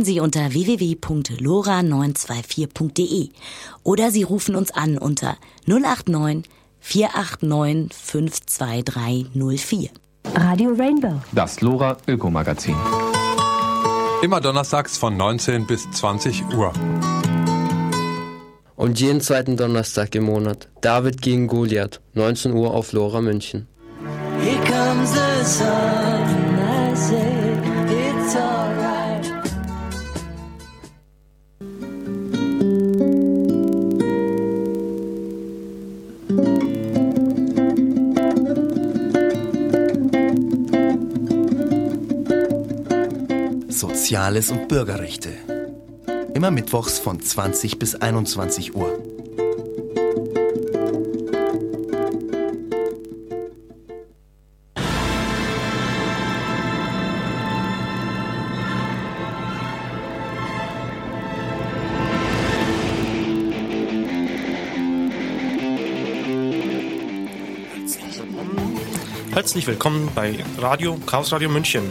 finden Sie unter www.lora924.de oder Sie rufen uns an unter 089 489 52304. Radio Rainbow. Das Lora Ökomagazin. Immer donnerstags von 19 bis 20 Uhr. Und jeden zweiten Donnerstag im Monat. David gegen Goliath. 19 Uhr auf Lora München. Here comes the sun, Soziales und Bürgerrechte. Immer mittwochs von 20 bis 21 Uhr. Herzlich willkommen bei Radio Chaos Radio München.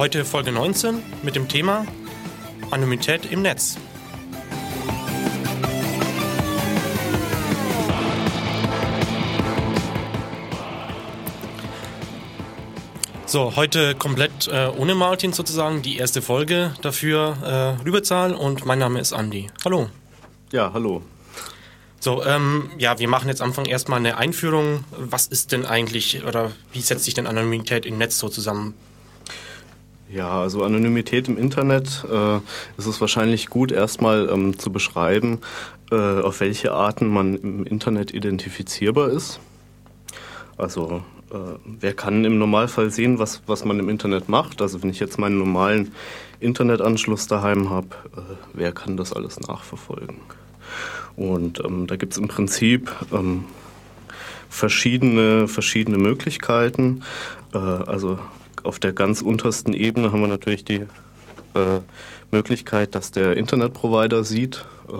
Heute Folge 19 mit dem Thema Anonymität im Netz. So, heute komplett äh, ohne Martin sozusagen, die erste Folge dafür äh, Rüberzahl und mein Name ist Andi. Hallo. Ja, hallo. So, ähm, ja, wir machen jetzt am Anfang erstmal eine Einführung. Was ist denn eigentlich oder wie setzt sich denn Anonymität im Netz so zusammen? Ja, also Anonymität im Internet äh, ist es wahrscheinlich gut, erstmal ähm, zu beschreiben, äh, auf welche Arten man im Internet identifizierbar ist. Also äh, wer kann im Normalfall sehen, was, was man im Internet macht? Also wenn ich jetzt meinen normalen Internetanschluss daheim habe, äh, wer kann das alles nachverfolgen? Und ähm, da gibt es im Prinzip ähm, verschiedene, verschiedene Möglichkeiten. Äh, also auf der ganz untersten Ebene haben wir natürlich die äh, Möglichkeit, dass der Internetprovider sieht, äh,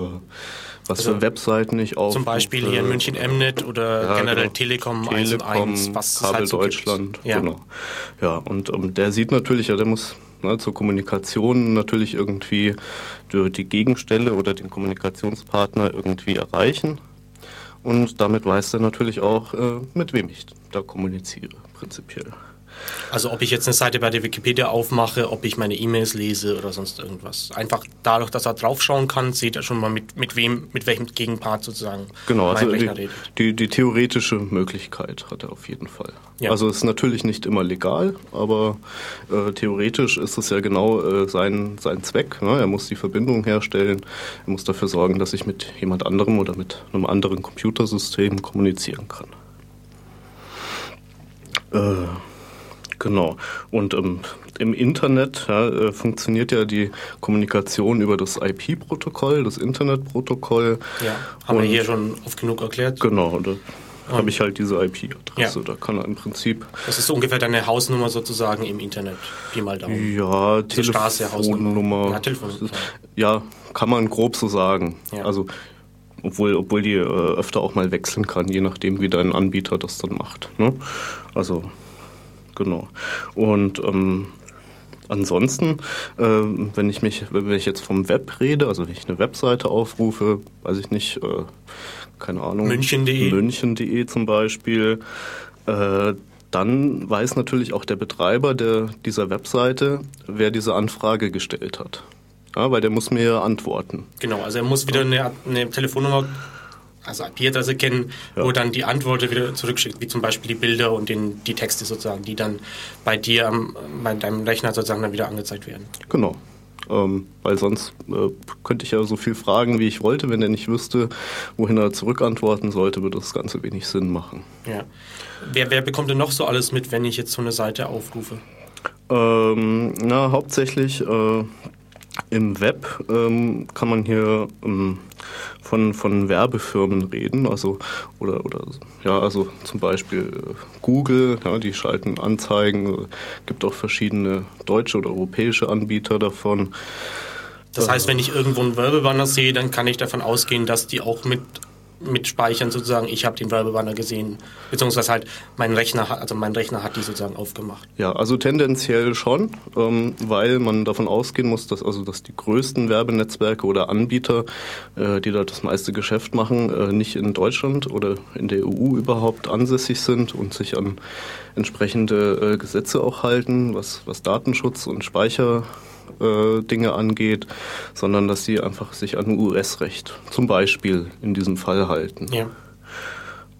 was also für Webseiten ich auf. Zum Beispiel hier in München Mnet oder ja, generell genau. Telekom, Telekom 1 was Kabel halt so Deutschland, ja. genau. Ja, und ähm, der sieht natürlich, ja, der muss ne, zur Kommunikation natürlich irgendwie die Gegenstelle oder den Kommunikationspartner irgendwie erreichen. Und damit weiß er natürlich auch, äh, mit wem ich da kommuniziere, prinzipiell. Also ob ich jetzt eine Seite bei der Wikipedia aufmache, ob ich meine E-Mails lese oder sonst irgendwas. Einfach dadurch, dass er draufschauen kann, sieht er schon mal mit, mit wem, mit welchem Gegenpart sozusagen genau, also die, die, die, theoretische Möglichkeit hat er auf jeden Fall. Ja. Also es ist natürlich nicht immer legal, aber äh, theoretisch ist es ja genau äh, sein, sein Zweck. Ne? Er muss die Verbindung herstellen, er muss dafür sorgen, dass ich mit jemand anderem oder mit einem anderen Computersystem kommunizieren kann. Äh, Genau. Und ähm, im Internet ja, äh, funktioniert ja die Kommunikation über das IP-Protokoll, das Internetprotokoll. Ja, haben Und, wir hier schon oft genug erklärt. Genau. Da habe ich halt diese IP-Adresse. Ja. Da kann er im Prinzip. Das ist ungefähr deine Hausnummer sozusagen im Internet. Pi mal Daumen. Ja, Telefonnummer. Ja, Telefonnummer. Ja, kann man grob so sagen. Ja. Also obwohl, obwohl die äh, öfter auch mal wechseln kann, je nachdem, wie dein Anbieter das dann macht. Ne? Also genau. Und ähm, ansonsten, äh, wenn ich mich, wenn ich jetzt vom Web rede, also wenn ich eine Webseite aufrufe, weiß ich nicht, äh, keine Ahnung, München.de München.de zum Beispiel, äh, dann weiß natürlich auch der Betreiber der, dieser Webseite, wer diese Anfrage gestellt hat. Ja, weil der muss mir antworten. Genau, also er muss wieder eine, eine Telefonnummer also IP-Adresse kennen, ja. wo dann die Antwort wieder zurückschickt, wie zum Beispiel die Bilder und den, die Texte sozusagen, die dann bei dir am, bei deinem Rechner sozusagen dann wieder angezeigt werden. Genau. Ähm, weil sonst äh, könnte ich ja so viel fragen, wie ich wollte. Wenn er nicht wüsste, wohin er zurückantworten sollte, würde das Ganze wenig Sinn machen. Ja. Wer, wer bekommt denn noch so alles mit, wenn ich jetzt so eine Seite aufrufe? Ähm, na, hauptsächlich äh, im Web ähm, kann man hier ähm, von, von Werbefirmen reden, also oder oder ja, also zum Beispiel äh, Google, ja, die schalten Anzeigen, gibt auch verschiedene deutsche oder europäische Anbieter davon. Das heißt, wenn ich irgendwo einen Werbebanner sehe, dann kann ich davon ausgehen, dass die auch mit mit speichern sozusagen, ich habe den Werbebanner gesehen, beziehungsweise halt mein Rechner also mein Rechner hat die sozusagen aufgemacht. Ja, also tendenziell schon, ähm, weil man davon ausgehen muss, dass also dass die größten Werbenetzwerke oder Anbieter, äh, die dort das meiste Geschäft machen, äh, nicht in Deutschland oder in der EU überhaupt ansässig sind und sich an entsprechende äh, Gesetze auch halten, was, was Datenschutz und Speicher Dinge angeht, sondern dass sie einfach sich an US-Recht zum Beispiel in diesem Fall halten. Ja.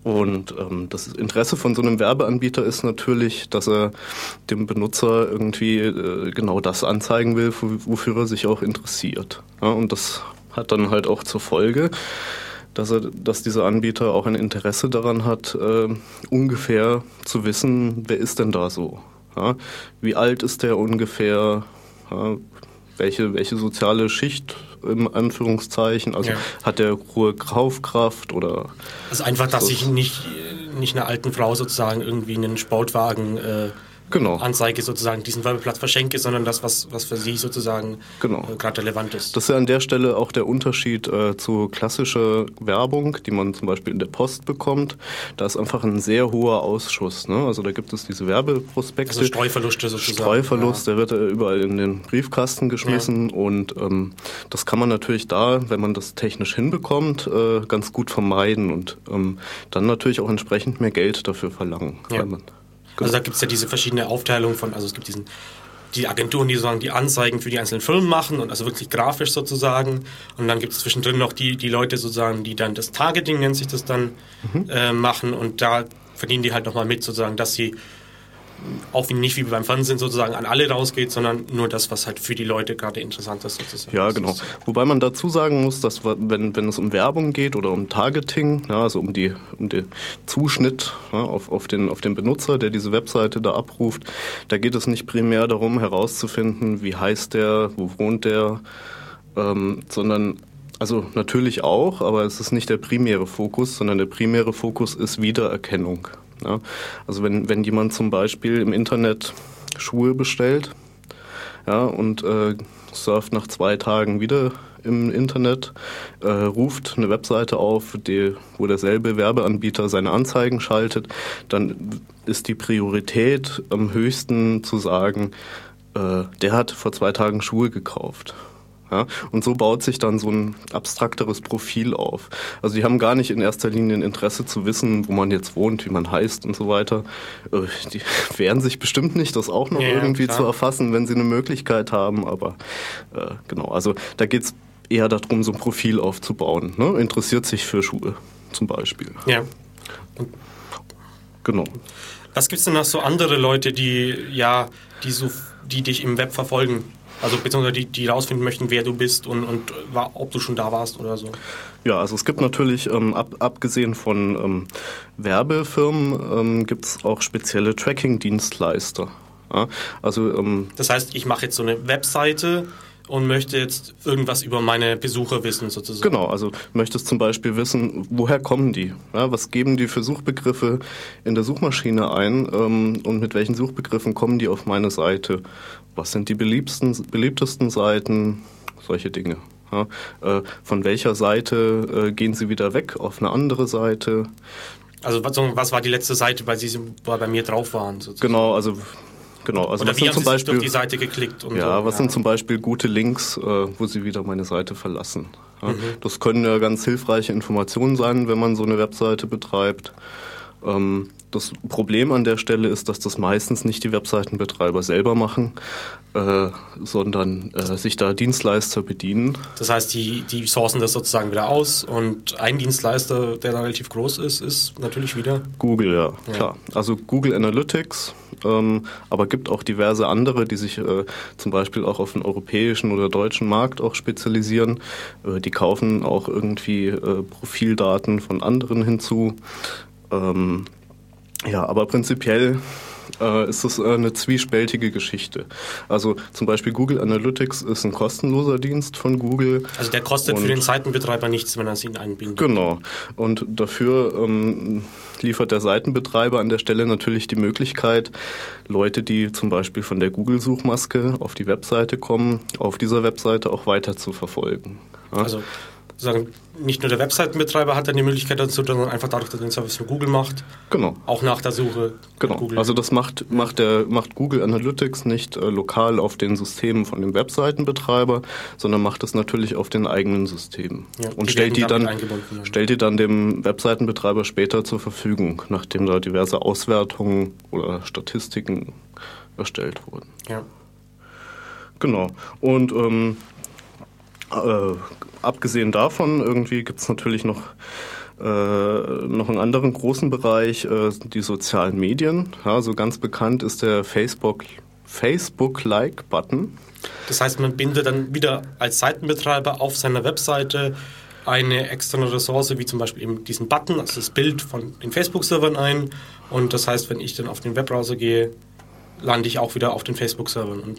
Und ähm, das Interesse von so einem Werbeanbieter ist natürlich, dass er dem Benutzer irgendwie äh, genau das anzeigen will, wofür er sich auch interessiert. Ja, und das hat dann halt auch zur Folge, dass, er, dass dieser Anbieter auch ein Interesse daran hat, äh, ungefähr zu wissen, wer ist denn da so. Ja? Wie alt ist der ungefähr? Ja, welche, welche soziale Schicht im Anführungszeichen, also ja. hat der hohe Kaufkraft oder. Also einfach, dass ich nicht, nicht einer alten Frau sozusagen irgendwie einen Sportwagen äh, genau. Anzeige sozusagen diesen Werbeplatz verschenke, sondern das, was, was für Sie sozusagen genau. äh, gerade relevant ist. Das ist ja an der Stelle auch der Unterschied äh, zu klassischer Werbung, die man zum Beispiel in der Post bekommt. Da ist einfach ein sehr hoher Ausschuss. Ne? Also da gibt es diese Werbeprospekte. Also Streuverluste sozusagen. Streuverlust, ja. der wird äh, überall in den Briefkasten geschmissen ja. und ähm, das kann man natürlich da, wenn man das technisch hinbekommt, äh, ganz gut vermeiden und ähm, dann natürlich auch entsprechend mehr Geld dafür verlangen. Ja. Also da gibt es ja diese verschiedene Aufteilung von, also es gibt diesen die Agenturen, die sozusagen die Anzeigen für die einzelnen Firmen machen und also wirklich grafisch sozusagen. Und dann gibt es zwischendrin noch die, die Leute sozusagen, die dann das Targeting nennt sich das dann mhm. äh, machen und da verdienen die halt nochmal mit sozusagen, dass sie auch nicht wie beim Fernsehen sozusagen an alle rausgeht, sondern nur das, was halt für die Leute gerade interessant ist sozusagen. Ja, genau. Wobei man dazu sagen muss, dass wenn, wenn es um Werbung geht oder um Targeting, ja, also um, die, um den Zuschnitt ja, auf, auf, den, auf den Benutzer, der diese Webseite da abruft, da geht es nicht primär darum herauszufinden, wie heißt der, wo wohnt der, ähm, sondern also natürlich auch, aber es ist nicht der primäre Fokus, sondern der primäre Fokus ist Wiedererkennung. Ja? Also wenn, wenn jemand zum Beispiel im Internet Schuhe bestellt ja, und äh, surft nach zwei Tagen wieder im Internet, äh, ruft eine Webseite auf, die, wo derselbe Werbeanbieter seine Anzeigen schaltet, dann ist die Priorität am höchsten zu sagen, äh, der hat vor zwei Tagen Schuhe gekauft. Ja? Und so baut sich dann so ein abstrakteres Profil auf. Also die haben gar nicht in erster Linie ein Interesse zu wissen, wo man jetzt wohnt, wie man heißt und so weiter. Äh, die wehren sich bestimmt nicht, das auch noch ja, irgendwie klar. zu erfassen, wenn sie eine Möglichkeit haben. Aber äh, genau, also da geht es eher darum, so ein Profil aufzubauen. Ne? Interessiert sich für Schuhe zum Beispiel. Ja. Genau. Was gibt es denn noch so andere Leute, die ja, die so, die dich im Web verfolgen? Also beziehungsweise die, die rausfinden möchten, wer du bist und, und war, ob du schon da warst oder so. Ja, also es gibt natürlich, ähm, ab, abgesehen von ähm, Werbefirmen, ähm, gibt es auch spezielle Tracking-Dienstleister. Ja, also, ähm, das heißt, ich mache jetzt so eine Webseite und möchte jetzt irgendwas über meine Besucher wissen, sozusagen. Genau, also möchtest zum Beispiel wissen, woher kommen die? Ja, was geben die für Suchbegriffe in der Suchmaschine ein ähm, und mit welchen Suchbegriffen kommen die auf meine Seite? Was sind die beliebtesten, beliebtesten Seiten? Solche Dinge. Ja, äh, von welcher Seite äh, gehen sie wieder weg auf eine andere Seite? Also was, was war die letzte Seite, weil sie bei mir drauf waren? Sozusagen? Genau, also Genau, also Oder was wie sind zum Beispiel auf die Seite geklickt ja, so. was ja. sind zum Beispiel gute Links, äh, wo Sie wieder meine Seite verlassen? Ja, mhm. Das können ja ganz hilfreiche Informationen sein, wenn man so eine Webseite betreibt. Ähm, das Problem an der Stelle ist, dass das meistens nicht die Webseitenbetreiber selber machen, äh, sondern äh, sich da Dienstleister bedienen. Das heißt, die, die sourcen das sozusagen wieder aus und ein Dienstleister, der da relativ groß ist, ist natürlich wieder Google, ja, ja. klar. Also Google Analytics, ähm, aber gibt auch diverse andere, die sich äh, zum Beispiel auch auf den europäischen oder deutschen Markt auch spezialisieren. Äh, die kaufen auch irgendwie äh, Profildaten von anderen hinzu. Ähm, ja, aber prinzipiell äh, ist es äh, eine zwiespältige Geschichte. Also zum Beispiel Google Analytics ist ein kostenloser Dienst von Google. Also der kostet für den Seitenbetreiber nichts, wenn er es ihn einbindet. Genau. Und dafür ähm, liefert der Seitenbetreiber an der Stelle natürlich die Möglichkeit, Leute, die zum Beispiel von der Google-Suchmaske auf die Webseite kommen, auf dieser Webseite auch weiter zu verfolgen. Ja? Also sagen, nicht nur der Webseitenbetreiber hat dann die Möglichkeit dazu, sondern einfach dadurch, dass er den Service für Google macht. Genau. Auch nach der Suche. Genau. Google. Also das macht, macht, der, macht Google Analytics nicht äh, lokal auf den Systemen von dem Webseitenbetreiber, sondern macht es natürlich auf den eigenen Systemen. Ja, und die stellt die dann, stellt die dann dem Webseitenbetreiber später zur Verfügung, nachdem da diverse Auswertungen oder Statistiken erstellt wurden. Ja. Genau. Und ähm, äh, abgesehen davon, irgendwie gibt es natürlich noch, äh, noch einen anderen großen Bereich, äh, die sozialen Medien. Ja, so ganz bekannt ist der Facebook, Facebook-Like-Button. Das heißt, man bindet dann wieder als Seitenbetreiber auf seiner Webseite eine externe Ressource, wie zum Beispiel eben diesen Button, also das Bild von den Facebook-Servern ein. Und das heißt, wenn ich dann auf den Webbrowser gehe, lande ich auch wieder auf den Facebook-Servern.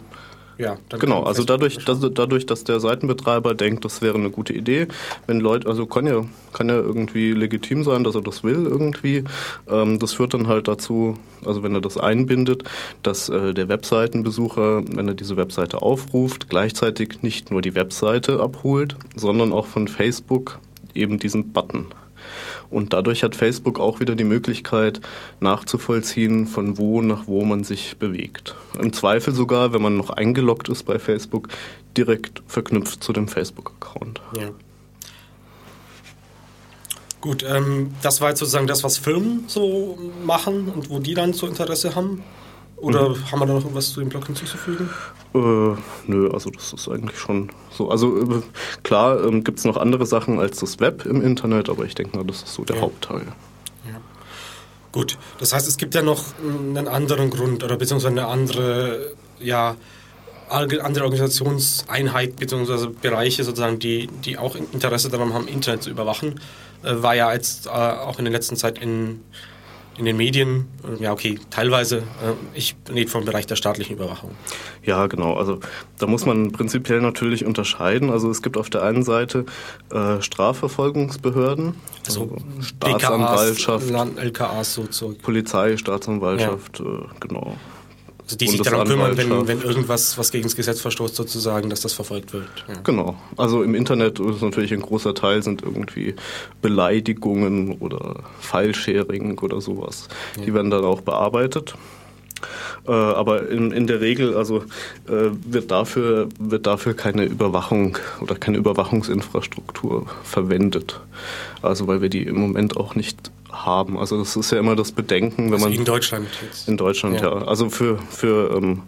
Ja, genau, also dadurch, dass, dadurch, dass der Seitenbetreiber denkt, das wäre eine gute Idee, wenn Leute, also kann ja, kann ja irgendwie legitim sein, dass er das will irgendwie. Ähm, das führt dann halt dazu, also wenn er das einbindet, dass äh, der Webseitenbesucher, wenn er diese Webseite aufruft, gleichzeitig nicht nur die Webseite abholt, sondern auch von Facebook eben diesen Button und dadurch hat Facebook auch wieder die Möglichkeit nachzuvollziehen, von wo nach wo man sich bewegt. Im Zweifel sogar, wenn man noch eingeloggt ist bei Facebook, direkt verknüpft zu dem Facebook-Account. Ja. Gut, ähm, das war jetzt sozusagen das, was Firmen so machen und wo die dann so Interesse haben. Oder mhm. haben wir da noch was zu dem Blog hinzuzufügen? Äh, nö, also das ist eigentlich schon so. Also äh, klar ähm, gibt es noch andere Sachen als das Web im Internet, aber ich denke mal, das ist so der ja. Hauptteil. Ja. Gut, das heißt, es gibt ja noch einen anderen Grund oder beziehungsweise eine andere, ja, andere Organisationseinheit bzw. Bereiche sozusagen, die, die auch Interesse daran haben, Internet zu überwachen. Äh, war ja jetzt äh, auch in der letzten Zeit in in den Medien, ja okay, teilweise, äh, ich rede vom Bereich der staatlichen Überwachung. Ja, genau. Also da muss man prinzipiell natürlich unterscheiden. Also es gibt auf der einen Seite äh, Strafverfolgungsbehörden, also, also Staatsanwaltschaft, LKAs, LKAs so Zeug. Polizei, Staatsanwaltschaft, ja. äh, genau. Also die sich darum kümmern, wenn, wenn irgendwas, was gegen das Gesetz verstoßt, sozusagen, dass das verfolgt wird. Ja. Genau. Also im Internet ist natürlich ein großer Teil sind irgendwie Beleidigungen oder File-Sharing oder sowas. Ja. Die werden dann auch bearbeitet. Äh, aber in, in der Regel also äh, wird dafür wird dafür keine Überwachung oder keine Überwachungsinfrastruktur verwendet. Also weil wir die im Moment auch nicht haben. Also das ist ja immer das Bedenken, wenn also man in Deutschland jetzt. in Deutschland ja, ja. also für für ähm,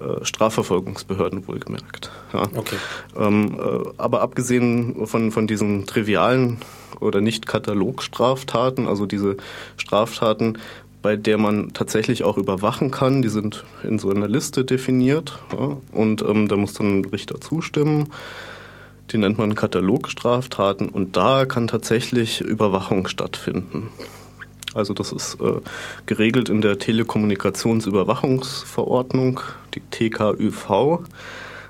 äh, Strafverfolgungsbehörden wohlgemerkt. Ja. Okay. Ähm, äh, aber abgesehen von von diesen trivialen oder nicht Katalogstraftaten, also diese Straftaten, bei der man tatsächlich auch überwachen kann, die sind in so einer Liste definiert ja, und ähm, da muss dann ein Richter zustimmen. Die nennt man Katalogstraftaten und da kann tatsächlich Überwachung stattfinden. Also das ist äh, geregelt in der Telekommunikationsüberwachungsverordnung, die TKÜV.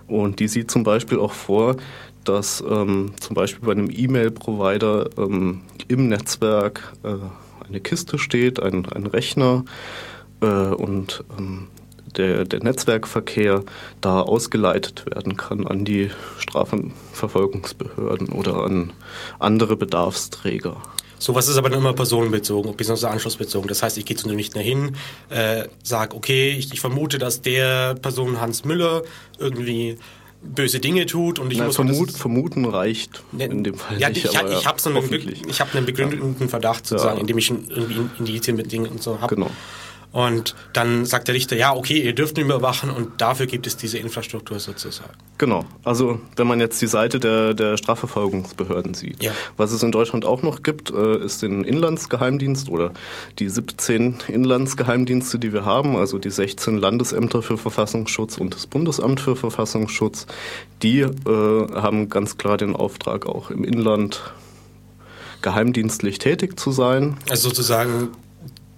Und die sieht zum Beispiel auch vor, dass ähm, zum Beispiel bei einem E-Mail-Provider ähm, im Netzwerk äh, eine Kiste steht, ein, ein Rechner äh, und ähm, der, der Netzwerkverkehr da ausgeleitet werden kann an die Strafverfolgungsbehörden oder an andere Bedarfsträger. Sowas ist aber dann immer personenbezogen, bzw. anschlussbezogen. Das heißt, ich gehe zu einem Richter hin, äh, sage, okay, ich, ich, vermute, dass der Person Hans Müller irgendwie böse Dinge tut und ich Na, muss vermut, vermuten reicht ne, in dem Fall ja, nicht. Ich, aber, ich habe so einen, ich hab einen begründeten Verdacht sozusagen, ja. indem ich irgendwie Indizien mit Dingen und so habe. Genau. Und dann sagt der Richter, ja, okay, ihr dürft nicht mehr überwachen und dafür gibt es diese Infrastruktur sozusagen. Genau. Also wenn man jetzt die Seite der, der Strafverfolgungsbehörden sieht. Ja. Was es in Deutschland auch noch gibt, äh, ist den Inlandsgeheimdienst oder die 17 Inlandsgeheimdienste, die wir haben, also die 16 Landesämter für Verfassungsschutz und das Bundesamt für Verfassungsschutz. Die äh, haben ganz klar den Auftrag, auch im Inland geheimdienstlich tätig zu sein. Also sozusagen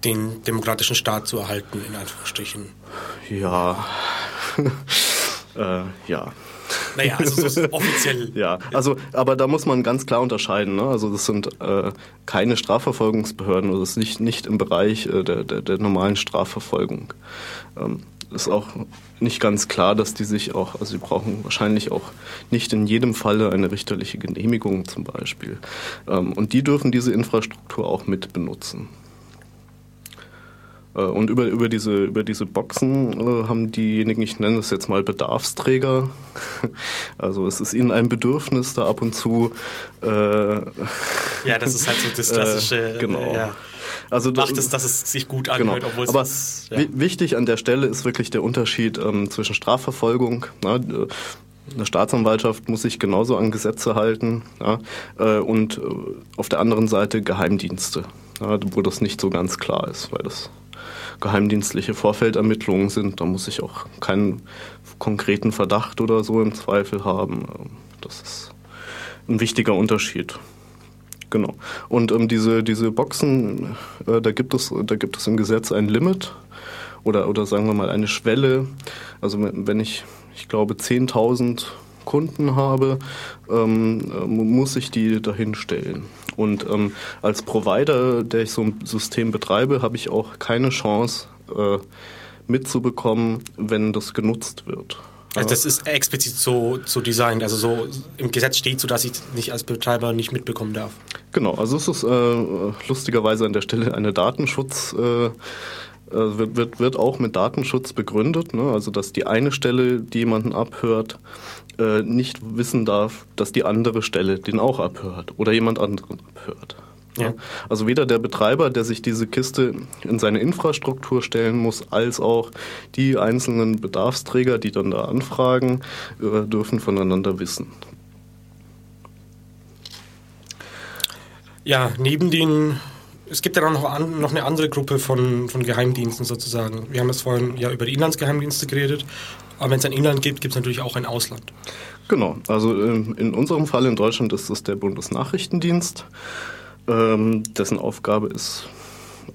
den demokratischen Staat zu erhalten, in Anführungsstrichen. Ja. äh, ja. Naja, also so offiziell. ja, also, aber da muss man ganz klar unterscheiden. Ne? Also das sind äh, keine Strafverfolgungsbehörden, oder das ist nicht, nicht im Bereich äh, der, der, der, normalen Strafverfolgung. Ähm, ist auch nicht ganz klar, dass die sich auch, also sie brauchen wahrscheinlich auch nicht in jedem Falle eine richterliche Genehmigung zum Beispiel. Ähm, und die dürfen diese Infrastruktur auch mit benutzen. Äh, und über, über, diese, über diese Boxen äh, haben diejenigen, ich nenne es jetzt mal Bedarfsträger, also es ist ihnen ein Bedürfnis, da ab und zu. Äh, ja, das ist halt so das klassische. Äh, genau. Ja. Also macht es, dass es sich gut genau. anhört, genau. obwohl es Aber ist, ja. wichtig an der Stelle ist wirklich der Unterschied ähm, zwischen Strafverfolgung. Na, äh, eine Staatsanwaltschaft muss sich genauso an Gesetze halten ja, äh, und äh, auf der anderen Seite Geheimdienste, ja, wo das nicht so ganz klar ist, weil das geheimdienstliche Vorfeldermittlungen sind. Da muss ich auch keinen konkreten Verdacht oder so im Zweifel haben. Ähm, das ist ein wichtiger Unterschied. Genau. Und ähm, diese, diese Boxen, äh, da, gibt es, da gibt es im Gesetz ein Limit oder, oder sagen wir mal eine Schwelle. Also wenn ich, ich glaube, 10.000 Kunden habe, ähm, äh, muss ich die dahin stellen. Und ähm, als Provider, der ich so ein System betreibe, habe ich auch keine Chance äh, mitzubekommen, wenn das genutzt wird. Also das ist explizit so, so designt, also so im Gesetz steht so, dass ich nicht als Betreiber nicht mitbekommen darf. Genau, also es ist äh, lustigerweise an der Stelle eine Datenschutz. Äh, äh, wird, wird, wird auch mit Datenschutz begründet, ne? also dass die eine Stelle, die jemanden abhört, äh, nicht wissen darf, dass die andere Stelle den auch abhört oder jemand anderen abhört. Ja. Also weder der Betreiber, der sich diese Kiste in seine Infrastruktur stellen muss, als auch die einzelnen Bedarfsträger, die dann da anfragen, äh, dürfen voneinander wissen. Ja, neben den es gibt ja dann noch, an, noch eine andere Gruppe von, von Geheimdiensten sozusagen. Wir haben jetzt vorhin ja über die Inlandsgeheimdienste geredet, aber wenn es ein Inland gibt, gibt es natürlich auch ein Ausland. Genau, also ähm, in unserem Fall in Deutschland ist es der Bundesnachrichtendienst, ähm, dessen Aufgabe ist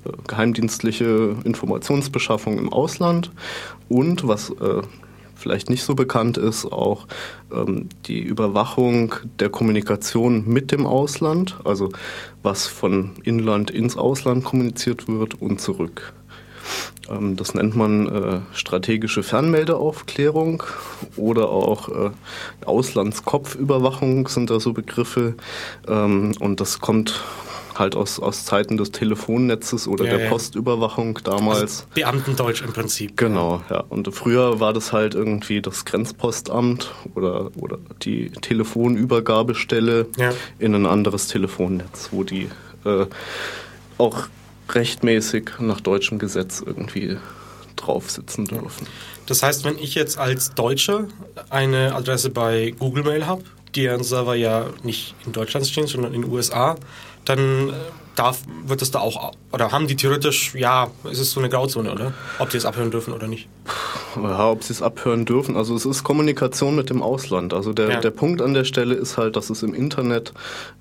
äh, geheimdienstliche Informationsbeschaffung im Ausland und was äh, vielleicht nicht so bekannt ist, auch ähm, die Überwachung der Kommunikation mit dem Ausland, also was von Inland ins Ausland kommuniziert wird und zurück. Ähm, das nennt man äh, strategische Fernmeldeaufklärung oder auch äh, Auslandskopfüberwachung sind da so Begriffe. Ähm, und das kommt halt aus, aus Zeiten des Telefonnetzes oder ja, der Postüberwachung damals. Also Beamtendeutsch im Prinzip. Genau, ja. Und früher war das halt irgendwie das Grenzpostamt oder, oder die Telefonübergabestelle ja. in ein anderes Telefonnetz, wo die äh, auch rechtmäßig nach deutschem Gesetz irgendwie drauf sitzen dürfen. Das heißt, wenn ich jetzt als Deutscher eine Adresse bei Google Mail habe, deren Server ja nicht in Deutschland stehen, sondern in den USA, dann äh, darf, wird es da auch, oder haben die theoretisch, ja, ist es so eine Grauzone, oder? Ob die es abhören dürfen oder nicht? Ja, ob sie es abhören dürfen. Also es ist Kommunikation mit dem Ausland. Also der, ja. der Punkt an der Stelle ist halt, dass es im Internet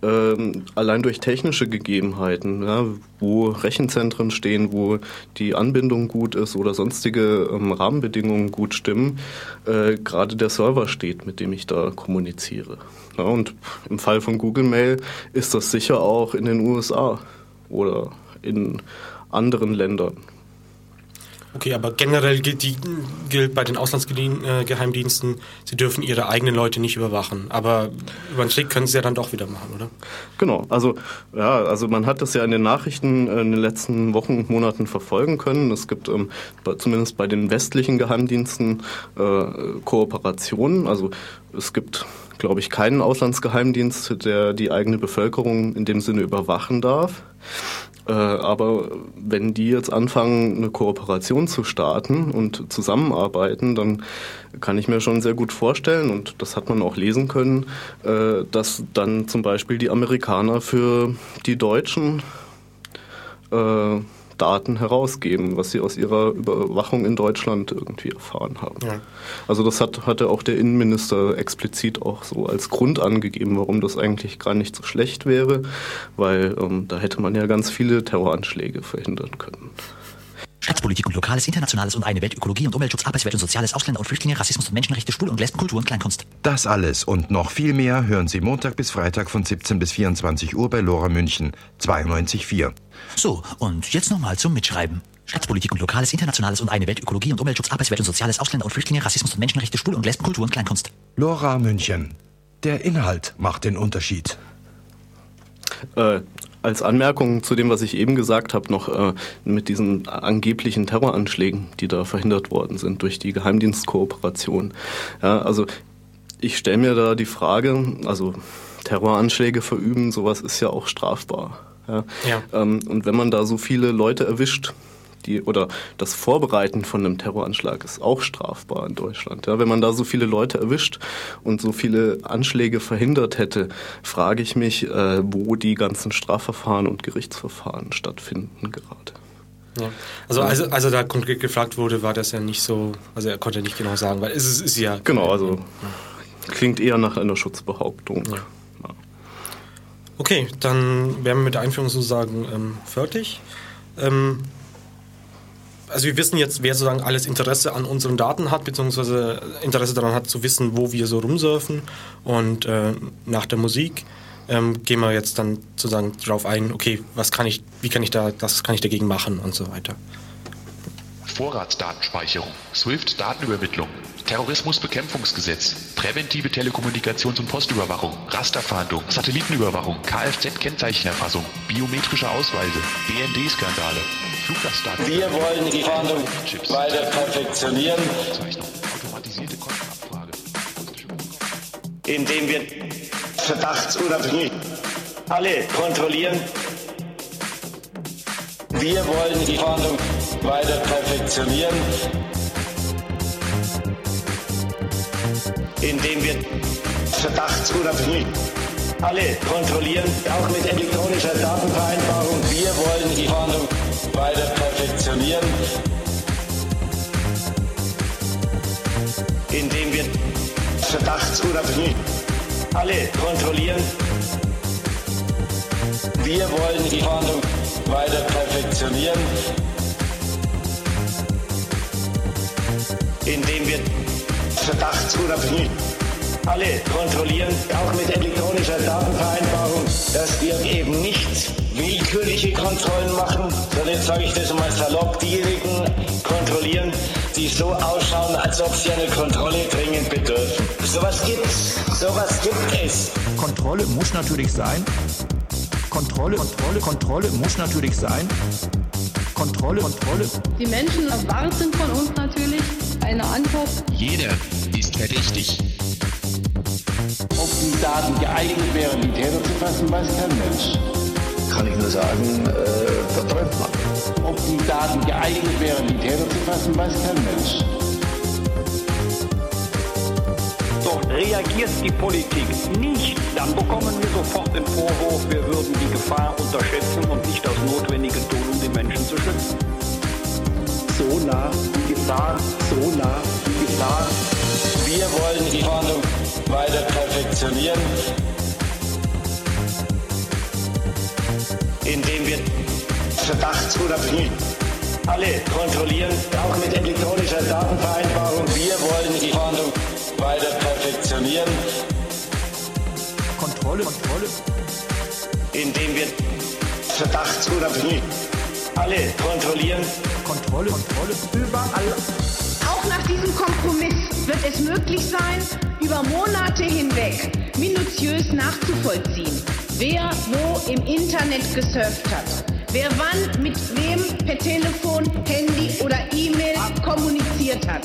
ähm, allein durch technische Gegebenheiten, ja, wo Rechenzentren stehen, wo die Anbindung gut ist oder sonstige ähm, Rahmenbedingungen gut stimmen, äh, gerade der Server steht, mit dem ich da kommuniziere. Ja, und im Fall von Google Mail ist das sicher auch in den USA oder in anderen Ländern. Okay, aber generell gilt, die, gilt bei den Auslandsgeheimdiensten, sie dürfen ihre eigenen Leute nicht überwachen. Aber über einen Klick können sie ja dann doch wieder machen, oder? Genau, also ja, also man hat das ja in den Nachrichten in den letzten Wochen und Monaten verfolgen können. Es gibt ähm, zumindest bei den westlichen Geheimdiensten äh, Kooperationen. Also es gibt glaube ich, keinen Auslandsgeheimdienst, der die eigene Bevölkerung in dem Sinne überwachen darf. Äh, aber wenn die jetzt anfangen, eine Kooperation zu starten und zusammenarbeiten, dann kann ich mir schon sehr gut vorstellen, und das hat man auch lesen können, äh, dass dann zum Beispiel die Amerikaner für die Deutschen äh, Daten herausgeben, was sie aus ihrer Überwachung in Deutschland irgendwie erfahren haben. Ja. Also das hat, hatte auch der Innenminister explizit auch so als Grund angegeben, warum das eigentlich gar nicht so schlecht wäre, weil ähm, da hätte man ja ganz viele Terroranschläge verhindern können. Staatspolitik und Lokales, Internationales und eine Welt, Ökologie und Umweltschutz, Arbeitswelt und Soziales, Ausländer und Flüchtlinge, Rassismus und Menschenrechte, Schwul und Lesben, Kultur und Kleinkunst. Das alles und noch viel mehr hören Sie Montag bis Freitag von 17 bis 24 Uhr bei Lora München 92.4. So, und jetzt nochmal zum Mitschreiben. Staatspolitik und Lokales, Internationales und eine Welt, Ökologie und Umweltschutz, Arbeitswelt und Soziales, Ausländer und Flüchtlinge, Rassismus und Menschenrechte, Schwul- und Lesben, Kultur und Kleinkunst. Lora München. Der Inhalt macht den Unterschied. Äh, als Anmerkung zu dem, was ich eben gesagt habe, noch äh, mit diesen angeblichen Terroranschlägen, die da verhindert worden sind durch die Geheimdienstkooperation. Ja, also ich stelle mir da die Frage, also Terroranschläge verüben, sowas ist ja auch strafbar. Ja? Ja. Ähm, und wenn man da so viele Leute erwischt, die, oder das Vorbereiten von einem Terroranschlag ist auch strafbar in Deutschland. Ja, wenn man da so viele Leute erwischt und so viele Anschläge verhindert hätte, frage ich mich, äh, wo die ganzen Strafverfahren und Gerichtsverfahren stattfinden gerade. Ja. Also, also, als er da konkret gefragt wurde, war das ja nicht so, also er konnte nicht genau sagen, weil es ist, ist ja. Genau, also klingt eher nach einer Schutzbehauptung. Ja. Okay, dann wären wir mit der Einführung sozusagen ähm, fertig. Ähm, also wir wissen jetzt, wer sozusagen alles Interesse an unseren Daten hat, beziehungsweise Interesse daran hat zu wissen, wo wir so rumsurfen. Und äh, nach der Musik ähm, gehen wir jetzt dann sozusagen darauf ein, okay, was kann ich, wie kann ich da, was kann ich dagegen machen und so weiter. Vorratsdatenspeicherung, SWIFT-Datenübermittlung, Terrorismusbekämpfungsgesetz, präventive Telekommunikations- und Postüberwachung, Rasterfahndung, Satellitenüberwachung, Kfz-Kennzeichenerfassung, biometrische Ausweise, BND-Skandale. Wir wollen die Fahndung weiter perfektionieren, indem wir verdachtsunabhängig alle kontrollieren. Wir wollen die Fahndung weiter perfektionieren, indem wir verdachtsunabhängig alle kontrollieren, auch mit elektronischer Datenvereinbarung. Wir wollen die Fahndung weiter perfektionieren, indem wir verdachtsunabhängig alle kontrollieren. Wir wollen die Fahndung weiter perfektionieren, indem wir verdachtsunabhängig alle kontrollieren, auch mit elektronischer Datenvereinbarung, dass wir eben nicht willkürliche Kontrollen machen, sondern jetzt sage ich das mal salopp, diejenigen kontrollieren, die so ausschauen, als ob sie eine Kontrolle dringend bedürfen. Sowas gibt's, sowas gibt es. Kontrolle muss natürlich sein. Kontrolle, Kontrolle, Kontrolle muss natürlich sein. Kontrolle, Kontrolle. Die Menschen erwarten von uns natürlich eine Antwort. Jeder ist verdächtig. Ob die Daten geeignet wären, die Täter zu fassen, weiß kein Mensch. Kann ich nur sagen, äh, verträumt man. Ob die Daten geeignet wären, die Täter zu fassen, weiß kein Mensch. So, reagiert die Politik nicht, dann bekommen wir sofort den Vorwurf, wir würden die Gefahr unterschätzen und nicht das Notwendige tun, um die Menschen zu schützen. So nah die Gefahr, so nah die Gefahr. Wir wollen die Fahndung weiter perfektionieren, indem wir verdachtsunabhängig alle kontrollieren, auch mit elektronischer Datenvereinbarung. Wir wollen die Fahndung weiter perfektionieren, Kontrolle, Kontrolle. indem wir verdachtsunabhängig alle kontrollieren. Kontrolle, Kontrolle. Überall. Auch nach diesem Kompromiss wird es möglich sein, über Monate hinweg minutiös nachzuvollziehen, wer wo im Internet gesurft hat, wer wann mit wem per Telefon, Handy oder E-Mail kommuniziert hat.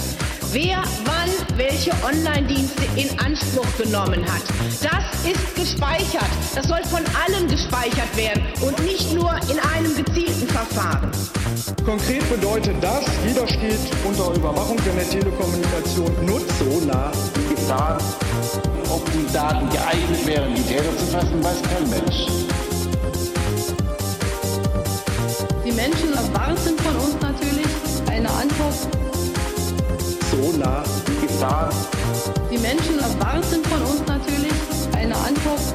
Wer wann welche Online-Dienste in Anspruch genommen hat. Das ist gespeichert. Das soll von allen gespeichert werden und nicht nur in einem gezielten Verfahren. Konkret bedeutet das, jeder steht unter Überwachung, wenn der Telekommunikation nutzt. So nah Gefahr. Ob die Daten geeignet wären, die Täter zu fassen, weiß kein Mensch. Die Menschen erwarten von uns natürlich eine Antwort. Nah die Gefahr. Die Menschen erwarten von uns natürlich eine Antwort.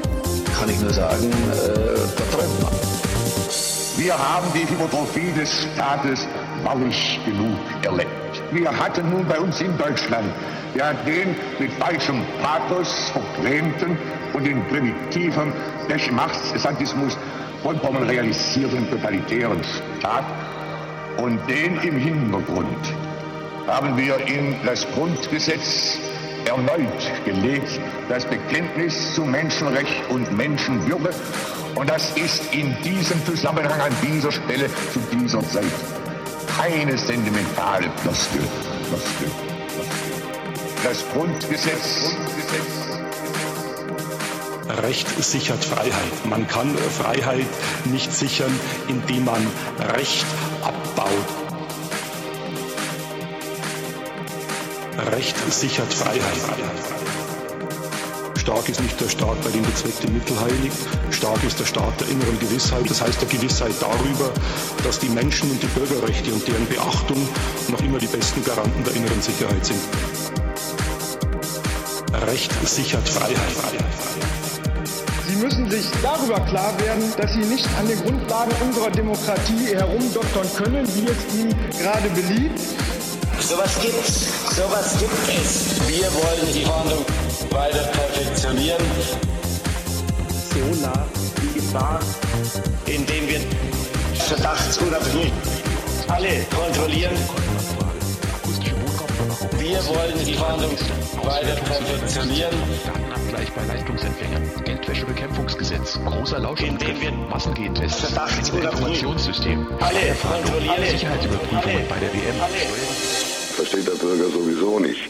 Kann ich nur sagen, äh, man. Wir haben die Hypotrophie des Staates ballig genug erlebt. Wir hatten nun bei uns in Deutschland ja den mit falschem Pathos verklemmten und in primitiven Geschmachtssadismus vollkommen realisierten totalitären Staat. Und den im Hintergrund haben wir in das Grundgesetz erneut gelegt, das Bekenntnis zu Menschenrecht und Menschenwürde. Und das ist in diesem Zusammenhang an dieser Stelle zu dieser Zeit keine sentimentale Floskel. Das Grundgesetz Recht sichert Freiheit. Man kann Freiheit nicht sichern, indem man Recht abbaut. Recht sichert Freiheit. Stark ist nicht der Staat, bei dem der Zweck die Mittel heiligt. Stark ist der Staat der inneren Gewissheit, das heißt der Gewissheit darüber, dass die Menschen und die Bürgerrechte und deren Beachtung noch immer die besten Garanten der inneren Sicherheit sind. Recht sichert Freiheit. Sie müssen sich darüber klar werden, dass Sie nicht an den Grundlagen unserer Demokratie herumdoktern können, wie es Ihnen gerade beliebt. Sowas gibt's, sowas gibt es. Wir wollen die Fahndung weiter perfektionieren. So nah die Gefahr, indem wir verdachtsunabhängig alle kontrollieren. Wir wollen die Fahndung weiter perfektionieren. Datenabgleich bei Leistungsempfängern, Geldwäschebekämpfungsgesetz, großer Lauschangriff, Massengentests, Informationssystem, alle kontrollieren. alle Sicherheitsüberprüfungen bei der WM. Versteht der Bürger sowieso nicht.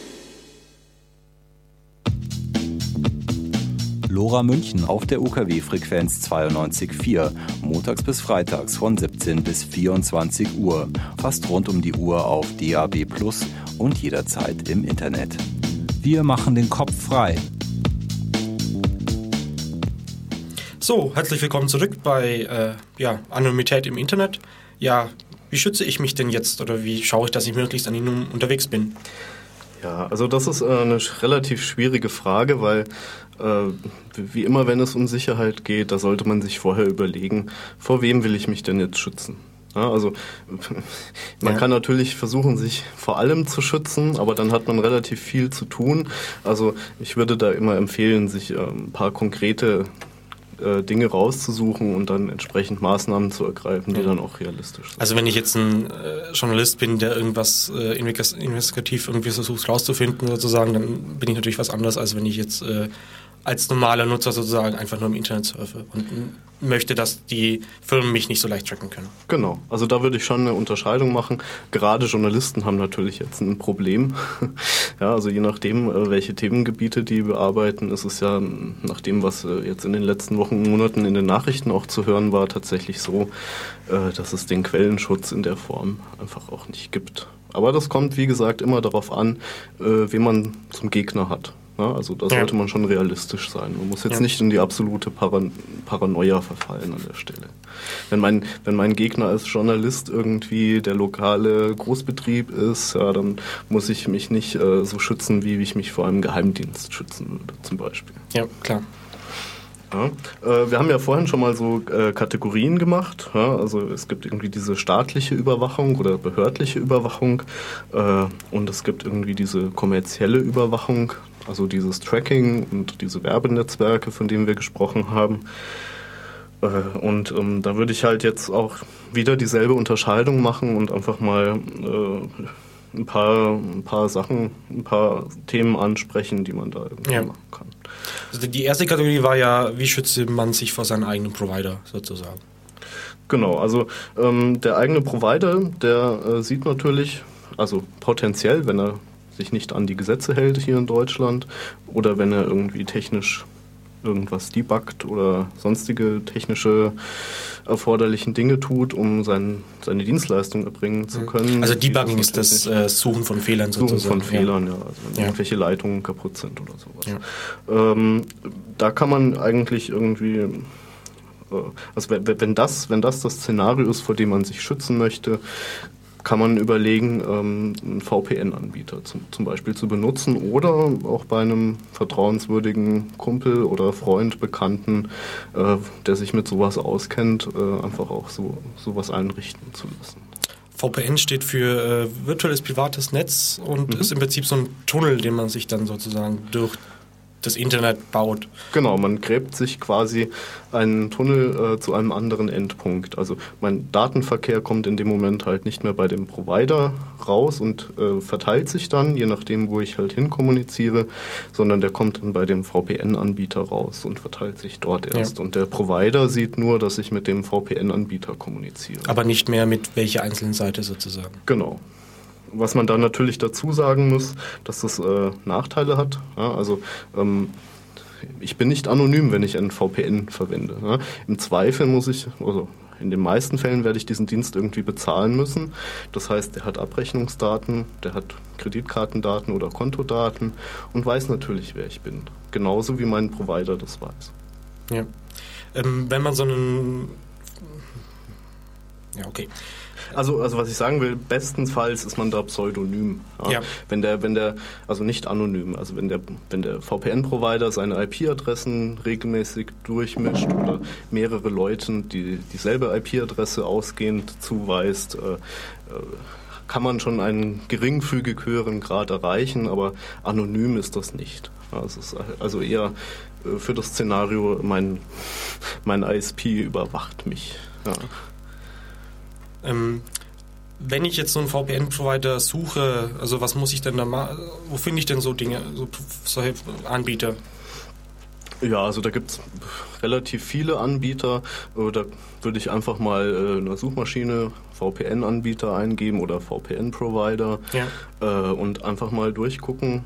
Lora München auf der UKW-Frequenz 92.4, montags bis freitags von 17 bis 24 Uhr, fast rund um die Uhr auf DAB Plus und jederzeit im Internet. Wir machen den Kopf frei. So, herzlich willkommen zurück bei äh, ja, Anonymität im Internet. Ja, wie schütze ich mich denn jetzt oder wie schaue ich, dass ich möglichst anonym unterwegs bin? Ja, also das ist äh, eine relativ schwierige Frage, weil äh, wie immer, wenn es um Sicherheit geht, da sollte man sich vorher überlegen, vor wem will ich mich denn jetzt schützen? Ja, also man ja. kann natürlich versuchen, sich vor allem zu schützen, aber dann hat man relativ viel zu tun. Also ich würde da immer empfehlen, sich äh, ein paar konkrete äh, Dinge rauszusuchen und dann entsprechend Maßnahmen zu ergreifen, die dann auch realistisch sind. Also wenn ich jetzt ein äh, Journalist bin, der irgendwas äh, investigativ irgendwie versucht rauszufinden sozusagen, dann bin ich natürlich was anderes, als wenn ich jetzt äh, als normaler Nutzer sozusagen einfach nur im Internet surfe und möchte, dass die Firmen mich nicht so leicht tracken können. Genau, also da würde ich schon eine Unterscheidung machen. Gerade Journalisten haben natürlich jetzt ein Problem. ja, also je nachdem, äh, welche Themengebiete die bearbeiten, ist es ja nach dem, was äh, jetzt in den letzten Wochen und Monaten in den Nachrichten auch zu hören war, tatsächlich so, äh, dass es den Quellenschutz in der Form einfach auch nicht gibt. Aber das kommt, wie gesagt, immer darauf an, wen man zum Gegner hat. Ja, also da sollte man schon realistisch sein. Man muss jetzt ja. nicht in die absolute Paran Paranoia verfallen an der Stelle. Wenn mein, wenn mein Gegner als Journalist irgendwie der lokale Großbetrieb ist, ja, dann muss ich mich nicht äh, so schützen, wie ich mich vor einem Geheimdienst schützen würde, zum Beispiel. Ja, klar. Ja, äh, wir haben ja vorhin schon mal so äh, Kategorien gemacht. Ja, also es gibt irgendwie diese staatliche Überwachung oder behördliche Überwachung äh, und es gibt irgendwie diese kommerzielle Überwachung. Also dieses Tracking und diese Werbenetzwerke, von denen wir gesprochen haben. Und ähm, da würde ich halt jetzt auch wieder dieselbe Unterscheidung machen und einfach mal äh, ein, paar, ein paar Sachen, ein paar Themen ansprechen, die man da irgendwie ja. machen kann. Also die erste Kategorie war ja, wie schützt man sich vor seinem eigenen Provider sozusagen? Genau, also ähm, der eigene Provider, der äh, sieht natürlich, also potenziell, wenn er sich nicht an die Gesetze hält hier in Deutschland oder wenn er irgendwie technisch irgendwas debuggt oder sonstige technische erforderlichen Dinge tut, um sein, seine Dienstleistung erbringen zu können. Also Debugging ist das äh, Suchen von Fehlern sozusagen. Suchen von Fehlern, ja. ja. Also wenn ja. irgendwelche Leitungen kaputt sind oder sowas. Ja. Ähm, da kann man eigentlich irgendwie äh, also wenn das, wenn das das Szenario ist, vor dem man sich schützen möchte, kann man überlegen, ähm, einen VPN-Anbieter zum, zum, Beispiel zu benutzen oder auch bei einem vertrauenswürdigen Kumpel oder Freund, Bekannten, äh, der sich mit sowas auskennt, äh, einfach auch so sowas einrichten zu lassen. VPN steht für äh, virtuelles privates Netz und mhm. ist im Prinzip so ein Tunnel, den man sich dann sozusagen durch das Internet baut. Genau, man gräbt sich quasi einen Tunnel äh, zu einem anderen Endpunkt. Also mein Datenverkehr kommt in dem Moment halt nicht mehr bei dem Provider raus und äh, verteilt sich dann, je nachdem, wo ich halt hinkommuniziere, sondern der kommt dann bei dem VPN-Anbieter raus und verteilt sich dort erst. Ja. Und der Provider sieht nur, dass ich mit dem VPN-Anbieter kommuniziere. Aber nicht mehr mit welcher einzelnen Seite sozusagen. Genau was man da natürlich dazu sagen muss, dass das äh, Nachteile hat. Ja, also ähm, ich bin nicht anonym, wenn ich ein VPN verwende. Ja. Im Zweifel muss ich, also in den meisten Fällen werde ich diesen Dienst irgendwie bezahlen müssen. Das heißt, der hat Abrechnungsdaten, der hat Kreditkartendaten oder Kontodaten und weiß natürlich, wer ich bin. Genauso wie mein Provider das weiß. Ja. Ähm, wenn man so einen. Ja, okay. Also, also was ich sagen will, bestenfalls ist man da pseudonym. Ja. ja. Wenn der, wenn der, also nicht anonym, also wenn der, wenn der VPN-Provider seine IP-Adressen regelmäßig durchmischt oder mehrere Leuten die dieselbe IP-Adresse ausgehend zuweist, äh, äh, kann man schon einen geringfügig höheren Grad erreichen, aber anonym ist das nicht. Also, also eher äh, für das Szenario, mein, mein ISP überwacht mich. Ja. Ähm, wenn ich jetzt so einen VPN-Provider suche, also was muss ich denn da machen? Wo finde ich denn so Dinge, so solche Anbieter? Ja, also da gibt es relativ viele Anbieter. Äh, da würde ich einfach mal äh, in der Suchmaschine VPN-Anbieter eingeben oder VPN-Provider ja. äh, und einfach mal durchgucken.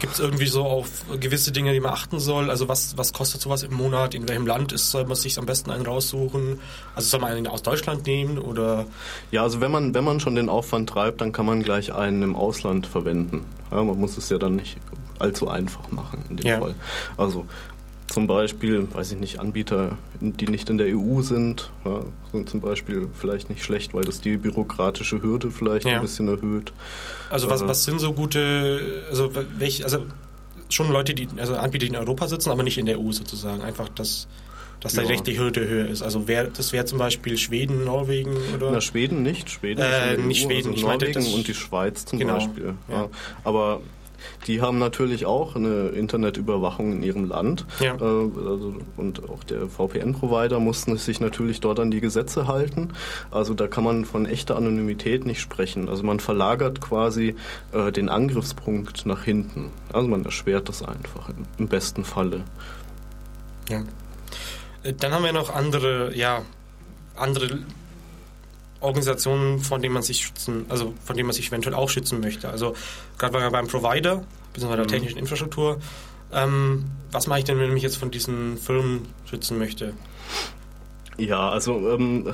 Gibt es irgendwie so auf gewisse Dinge, die man achten soll? Also was, was kostet sowas im Monat? In welchem Land ist, soll man sich am besten einen raussuchen? Also soll man einen aus Deutschland nehmen oder? Ja, also wenn man, wenn man schon den Aufwand treibt, dann kann man gleich einen im Ausland verwenden. Ja, man muss es ja dann nicht allzu einfach machen in dem ja. Fall. Also zum Beispiel, weiß ich nicht, Anbieter, die nicht in der EU sind, ja, sind zum Beispiel vielleicht nicht schlecht, weil das die bürokratische Hürde vielleicht ja. ein bisschen erhöht. Also was, äh, was sind so gute, also welche, also schon Leute, die, also Anbieter, die in Europa sitzen, aber nicht in der EU sozusagen. Einfach, dass, dass ja. da die Hürde höher ist. Also wer, das wäre zum Beispiel Schweden, Norwegen oder? Na, Schweden nicht. Schweden äh, nicht EU, Schweden, also Norwegen und die Schweiz zum genau. Beispiel. Ja. Aber die haben natürlich auch eine Internetüberwachung in ihrem Land. Ja. Äh, also, und auch der VPN-Provider muss sich natürlich dort an die Gesetze halten. Also da kann man von echter Anonymität nicht sprechen. Also man verlagert quasi äh, den Angriffspunkt nach hinten. Also man erschwert das einfach im, im besten Falle. Ja. Äh, dann haben wir noch andere, ja, andere Organisationen, von denen man sich schützen, also von denen man sich eventuell auch schützen möchte. Also gerade beim Provider, bzw. der mhm. technischen Infrastruktur. Ähm, was mache ich denn, wenn ich mich jetzt von diesen Firmen schützen möchte? Ja, also ähm,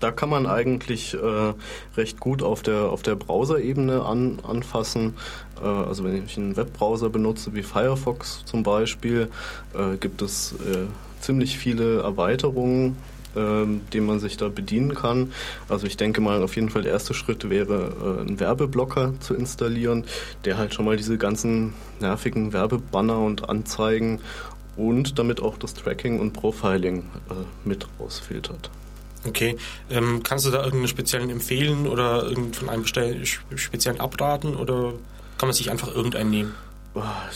da kann man eigentlich äh, recht gut auf der, auf der Browser-Ebene an, anfassen. Äh, also wenn ich einen Webbrowser benutze wie Firefox zum Beispiel, äh, gibt es äh, ziemlich viele Erweiterungen, ähm, den man sich da bedienen kann. Also ich denke mal, auf jeden Fall der erste Schritt wäre, äh, einen Werbeblocker zu installieren, der halt schon mal diese ganzen nervigen Werbebanner und Anzeigen und damit auch das Tracking und Profiling äh, mit rausfiltert. Okay, ähm, kannst du da irgendeinen speziellen empfehlen oder von einem speziellen abraten oder kann man sich einfach irgendeinen nehmen?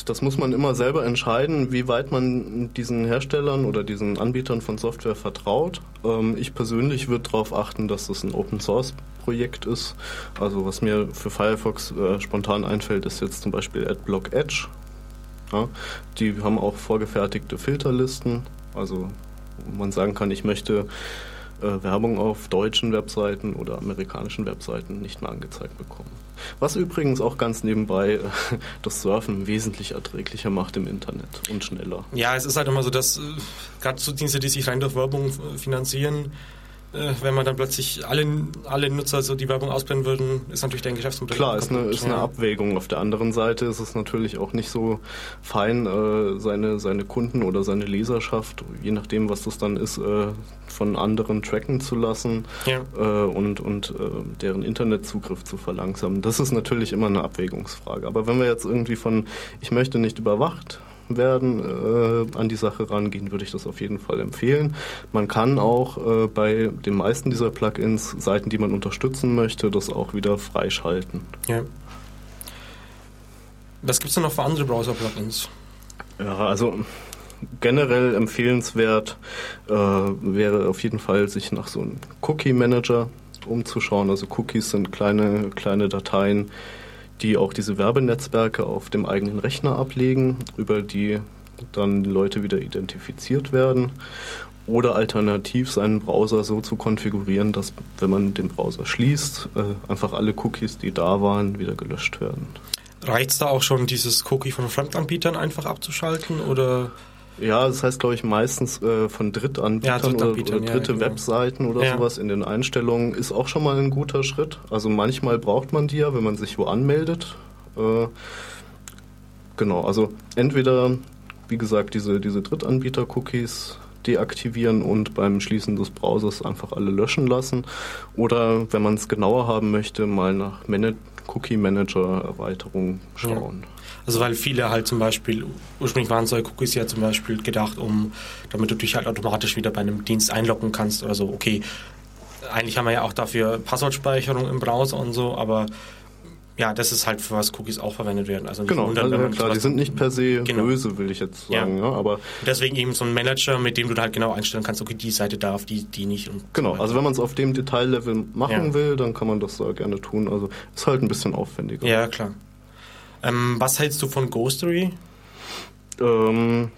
Das muss man immer selber entscheiden, wie weit man diesen Herstellern oder diesen Anbietern von Software vertraut. Ähm, ich persönlich würde darauf achten, dass das ein Open Source Projekt ist. Also was mir für Firefox äh, spontan einfällt, ist jetzt zum Beispiel AdBlock Edge. Die haben auch vorgefertigte Filterlisten. Also man sagen kann, ich möchte äh, Werbung auf deutschen Webseiten oder amerikanischen Webseiten nicht mehr angezeigt bekommen. Was übrigens auch ganz nebenbei äh, das Surfen wesentlich erträglicher macht im Internet und schneller. Ja, es ist halt immer so, dass äh, gerade so Dienste, die sich rein durch Werbung finanzieren, äh, wenn man dann plötzlich alle, alle Nutzer so die Werbung ausblenden würden, ist natürlich dein Geschäftsmodell. Klar, ist eine, ist eine Abwägung. Auf der anderen Seite ist es natürlich auch nicht so fein, äh, seine, seine Kunden oder seine Leserschaft, je nachdem, was das dann ist, äh, von anderen tracken zu lassen ja. und, und deren Internetzugriff zu verlangsamen. Das ist natürlich immer eine Abwägungsfrage. Aber wenn wir jetzt irgendwie von, ich möchte nicht überwacht werden, äh, an die Sache rangehen, würde ich das auf jeden Fall empfehlen. Man kann auch äh, bei den meisten dieser Plugins Seiten, die man unterstützen möchte, das auch wieder freischalten. Ja. Was gibt es denn noch für andere Browser-Plugins? Ja, also generell empfehlenswert äh, wäre auf jeden Fall, sich nach so einem Cookie-Manager umzuschauen. Also Cookies sind kleine, kleine Dateien, die auch diese Werbenetzwerke auf dem eigenen Rechner ablegen, über die dann Leute wieder identifiziert werden. Oder alternativ seinen Browser so zu konfigurieren, dass wenn man den Browser schließt, äh, einfach alle Cookies, die da waren, wieder gelöscht werden. Reicht es da auch schon, dieses Cookie von Fremdanbietern einfach abzuschalten oder? Ja, das heißt, glaube ich, meistens äh, von Drittanbietern, ja, Drittanbietern oder, oder, dritte ja, genau. Webseiten oder ja. sowas in den Einstellungen ist auch schon mal ein guter Schritt. Also manchmal braucht man die ja, wenn man sich wo anmeldet. Äh, genau, also entweder, wie gesagt, diese, diese Drittanbieter-Cookies deaktivieren und beim Schließen des Browsers einfach alle löschen lassen. Oder wenn man es genauer haben möchte, mal nach Manage Cookie Manager Erweiterung schauen. Ja. Also weil viele halt zum Beispiel, ursprünglich waren solche Cookies ja zum Beispiel gedacht, um, damit du dich halt automatisch wieder bei einem Dienst einloggen kannst oder so. Okay, eigentlich haben wir ja auch dafür Passwortspeicherung im Browser und so, aber ja, das ist halt für was Cookies auch verwendet werden. Also genau, wundern, also, ja, klar, die sind nicht per se genau. böse, will ich jetzt sagen. Ja. ja. aber Deswegen eben so ein Manager, mit dem du halt genau einstellen kannst, okay, die Seite darf, die, die nicht. genau, so also wenn man es auf dem Detaillevel machen ja. will, dann kann man das da gerne tun. Also ist halt ein bisschen aufwendiger. Ja, klar. Ähm, was hältst du von Ghostery? Ähm,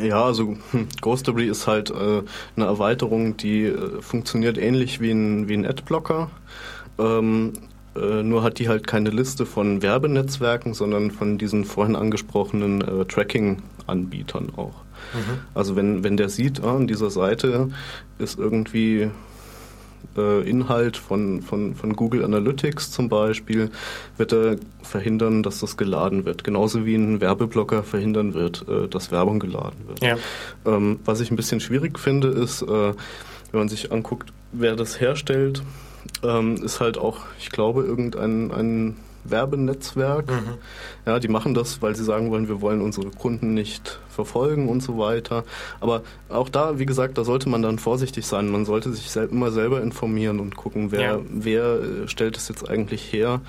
ja, also hm, Ghostery ist halt äh, eine Erweiterung, die äh, funktioniert ähnlich wie ein, wie ein Adblocker. Ähm, äh, nur hat die halt keine Liste von Werbenetzwerken, sondern von diesen vorhin angesprochenen äh, Tracking-Anbietern auch. Mhm. Also wenn, wenn der sieht, ah, an dieser Seite ist irgendwie äh, Inhalt von, von, von Google Analytics zum Beispiel, wird er verhindern, dass das geladen wird. Genauso wie ein Werbeblocker verhindern wird, äh, dass Werbung geladen wird. Ja. Ähm, was ich ein bisschen schwierig finde, ist, äh, wenn man sich anguckt, wer das herstellt, ähm, ist halt auch, ich glaube, irgendein ein Werbenetzwerk. Mhm. Ja, die machen das, weil sie sagen wollen, wir wollen unsere Kunden nicht verfolgen und so weiter. Aber auch da, wie gesagt, da sollte man dann vorsichtig sein. Man sollte sich sel immer selber informieren und gucken, wer, ja. wer äh, stellt es jetzt eigentlich her,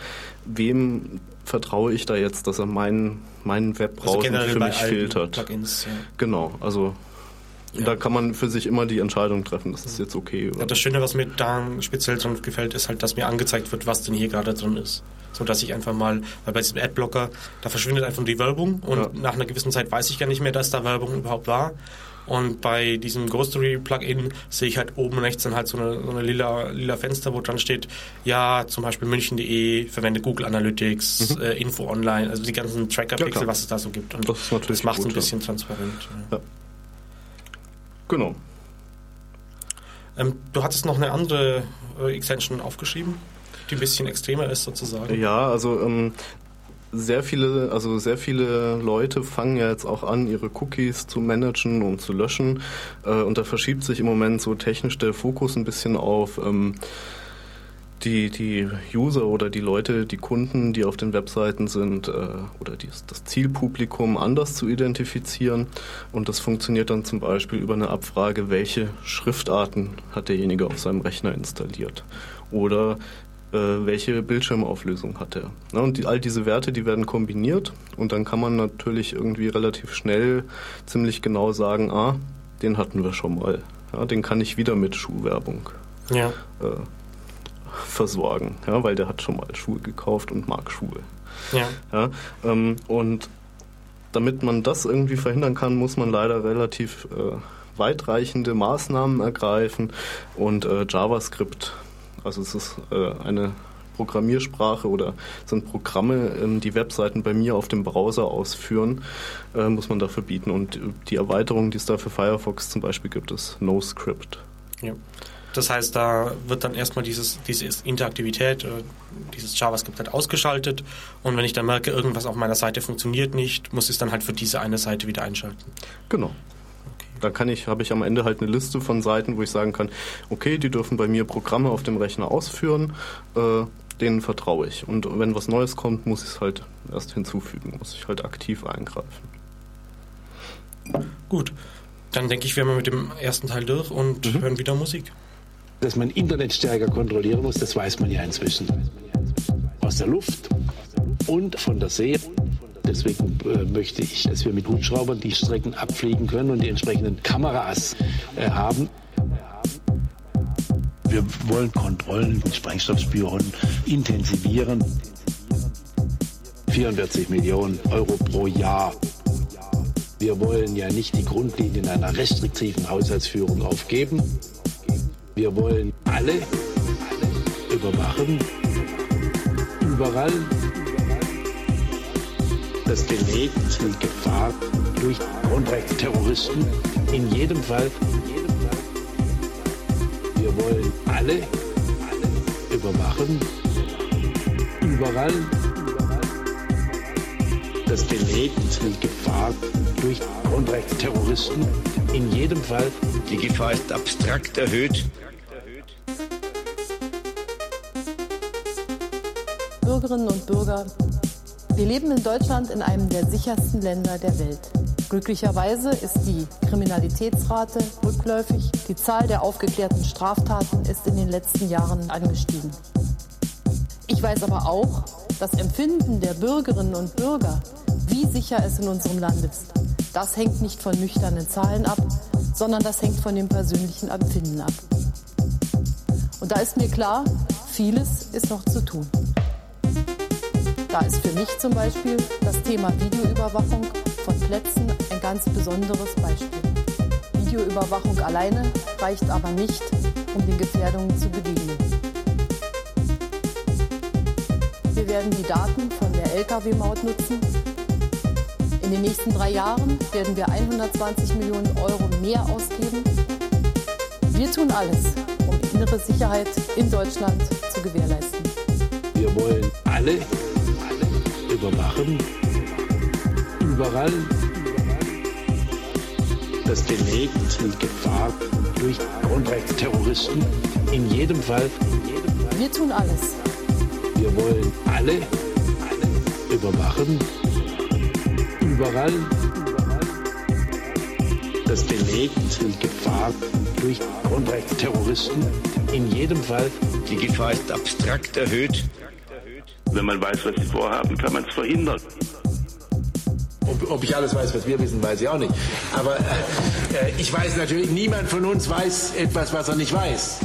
wem vertraue ich da jetzt, dass er meinen, meinen Webbrowser also für mich filtert. Plugins, ja. Genau, also ja. Da kann man für sich immer die Entscheidung treffen, das ist jetzt okay. Ja, das Schöne, was mir da speziell dran gefällt, ist halt, dass mir angezeigt wird, was denn hier gerade drin ist. So dass ich einfach mal, weil bei diesem Adblocker, da verschwindet einfach die Werbung und ja. nach einer gewissen Zeit weiß ich gar nicht mehr, dass da Werbung überhaupt war. Und bei diesem Ghostery Plugin sehe ich halt oben rechts dann halt so eine, so eine lila, lila Fenster, wo dran steht, ja, zum Beispiel münchen.de, verwende Google Analytics, mhm. äh, Info Online, also die ganzen Tracker-Pixel, was es da so gibt. Und das, das macht es ein bisschen transparent. Ja. Genau. Ähm, du hattest noch eine andere äh, Extension aufgeschrieben, die ein bisschen extremer ist sozusagen. Ja, also ähm, sehr viele, also sehr viele Leute fangen ja jetzt auch an, ihre Cookies zu managen und zu löschen. Äh, und da verschiebt sich im Moment so technisch der Fokus ein bisschen auf ähm, die, die User oder die Leute, die Kunden, die auf den Webseiten sind, äh, oder die, das Zielpublikum anders zu identifizieren. Und das funktioniert dann zum Beispiel über eine Abfrage, welche Schriftarten hat derjenige auf seinem Rechner installiert. Oder äh, welche Bildschirmauflösung hat er. Na, und die, all diese Werte, die werden kombiniert und dann kann man natürlich irgendwie relativ schnell ziemlich genau sagen, ah, den hatten wir schon mal. Ja, den kann ich wieder mit Schuhwerbung ja. äh, versorgen, ja, weil der hat schon mal Schuhe gekauft und mag Schuhe. Ja. ja ähm, und damit man das irgendwie verhindern kann, muss man leider relativ äh, weitreichende Maßnahmen ergreifen und äh, JavaScript, also es ist äh, eine Programmiersprache oder sind Programme, ähm, die Webseiten bei mir auf dem Browser ausführen, äh, muss man dafür bieten. Und die Erweiterung, die es da für Firefox zum Beispiel gibt, ist NoScript. Ja. Das heißt, da wird dann erstmal dieses, diese Interaktivität, äh, dieses JavaScript halt ausgeschaltet und wenn ich dann merke, irgendwas auf meiner Seite funktioniert nicht, muss ich es dann halt für diese eine Seite wieder einschalten. Genau. Da kann ich, habe ich am Ende halt eine Liste von Seiten, wo ich sagen kann, okay, die dürfen bei mir Programme auf dem Rechner ausführen, äh, denen vertraue ich. Und wenn was Neues kommt, muss ich es halt erst hinzufügen, muss ich halt aktiv eingreifen. Gut, dann denke ich, wir haben mit dem ersten Teil durch und mhm. hören wieder Musik. Dass man Internet stärker kontrollieren muss, das weiß man ja inzwischen. Aus der Luft und von der See. deswegen äh, möchte ich, dass wir mit Hubschraubern die Strecken abfliegen können und die entsprechenden Kameras äh, haben. Wir wollen Kontrollen mit Sprengstoffspüren intensivieren. 44 Millionen Euro pro Jahr. Wir wollen ja nicht die Grundlinien einer restriktiven Haushaltsführung aufgeben. Wir wollen alle überwachen, überall. Das belegt die Gefahr durch Grundrechtsterroristen in jedem Fall. Wir wollen alle überwachen, überall. Das belegt die Gefahr durch Grundrechtsterroristen in jedem Fall. Die Gefahr ist abstrakt erhöht. Bürgerinnen und Bürger, wir leben in Deutschland in einem der sichersten Länder der Welt. Glücklicherweise ist die Kriminalitätsrate rückläufig. Die Zahl der aufgeklärten Straftaten ist in den letzten Jahren angestiegen. Ich weiß aber auch, das Empfinden der Bürgerinnen und Bürger, wie sicher es in unserem Land ist, das hängt nicht von nüchternen Zahlen ab, sondern das hängt von dem persönlichen Empfinden ab. Und da ist mir klar, vieles ist noch zu tun. Da ist für mich zum Beispiel das Thema Videoüberwachung von Plätzen ein ganz besonderes Beispiel. Videoüberwachung alleine reicht aber nicht, um den Gefährdungen zu begegnen. Wir werden die Daten von der Lkw-Maut nutzen. In den nächsten drei Jahren werden wir 120 Millionen Euro mehr ausgeben. Wir tun alles, um innere Sicherheit in Deutschland zu gewährleisten. Wir wollen alle überwachen, überall. Das belegt die Gefahr durch Grundrechtsterroristen in jedem Fall. Wir tun alles. Wir wollen alle überwachen, überall. Das belegt die Gefahr durch Grundrechtsterroristen in jedem Fall. Die Gefahr ist abstrakt erhöht. Wenn man weiß, was sie vorhaben, kann man es verhindern. Ob, ob, ich alles weiß, was wir wissen, weiß ich auch nicht. Aber äh, ich weiß natürlich, niemand von uns weiß etwas, was er nicht weiß.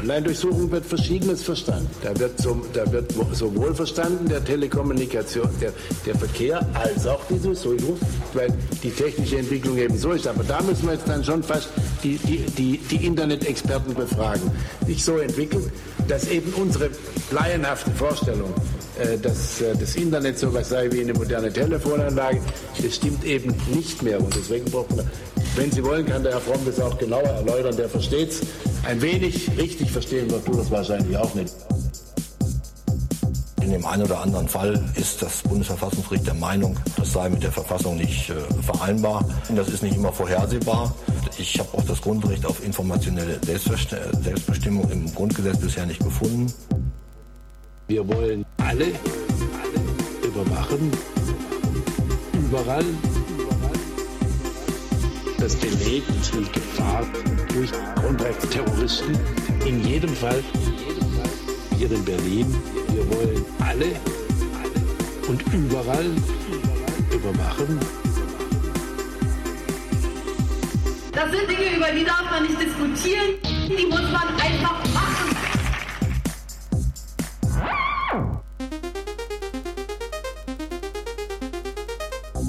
Online-Durchsuchung wird Verschiedenes verstanden. Da wird, so, da wird sowohl verstanden der Telekommunikation, der, der Verkehr, als auch die Durchsuchung, weil die technische Entwicklung eben so ist. Aber da müssen wir jetzt dann schon fast die, die, die, die Internet-Experten befragen. Sich so entwickelt, dass eben unsere laienhafte Vorstellung, äh, dass äh, das Internet so was sei wie eine moderne Telefonanlage, das stimmt eben nicht mehr. Und deswegen braucht man, wenn Sie wollen, kann der Herr Fromm das auch genauer erläutern, der versteht es ein wenig richtig verstehen wird, du das wahrscheinlich auch nicht. In dem einen oder anderen Fall ist das Bundesverfassungsgericht der Meinung, das sei mit der Verfassung nicht äh, vereinbar. Und das ist nicht immer vorhersehbar. Ich habe auch das Grundrecht auf informationelle Selbstbestimmung im Grundgesetz bisher nicht gefunden. Wir wollen alle, überwachen, überall. Das belegt die Gefahr durch Grundrechtsterroristen in jedem Fall. Hier in Berlin, wir wollen alle und überall überwachen. Das sind Dinge, über die darf man nicht diskutieren, die muss man einfach machen.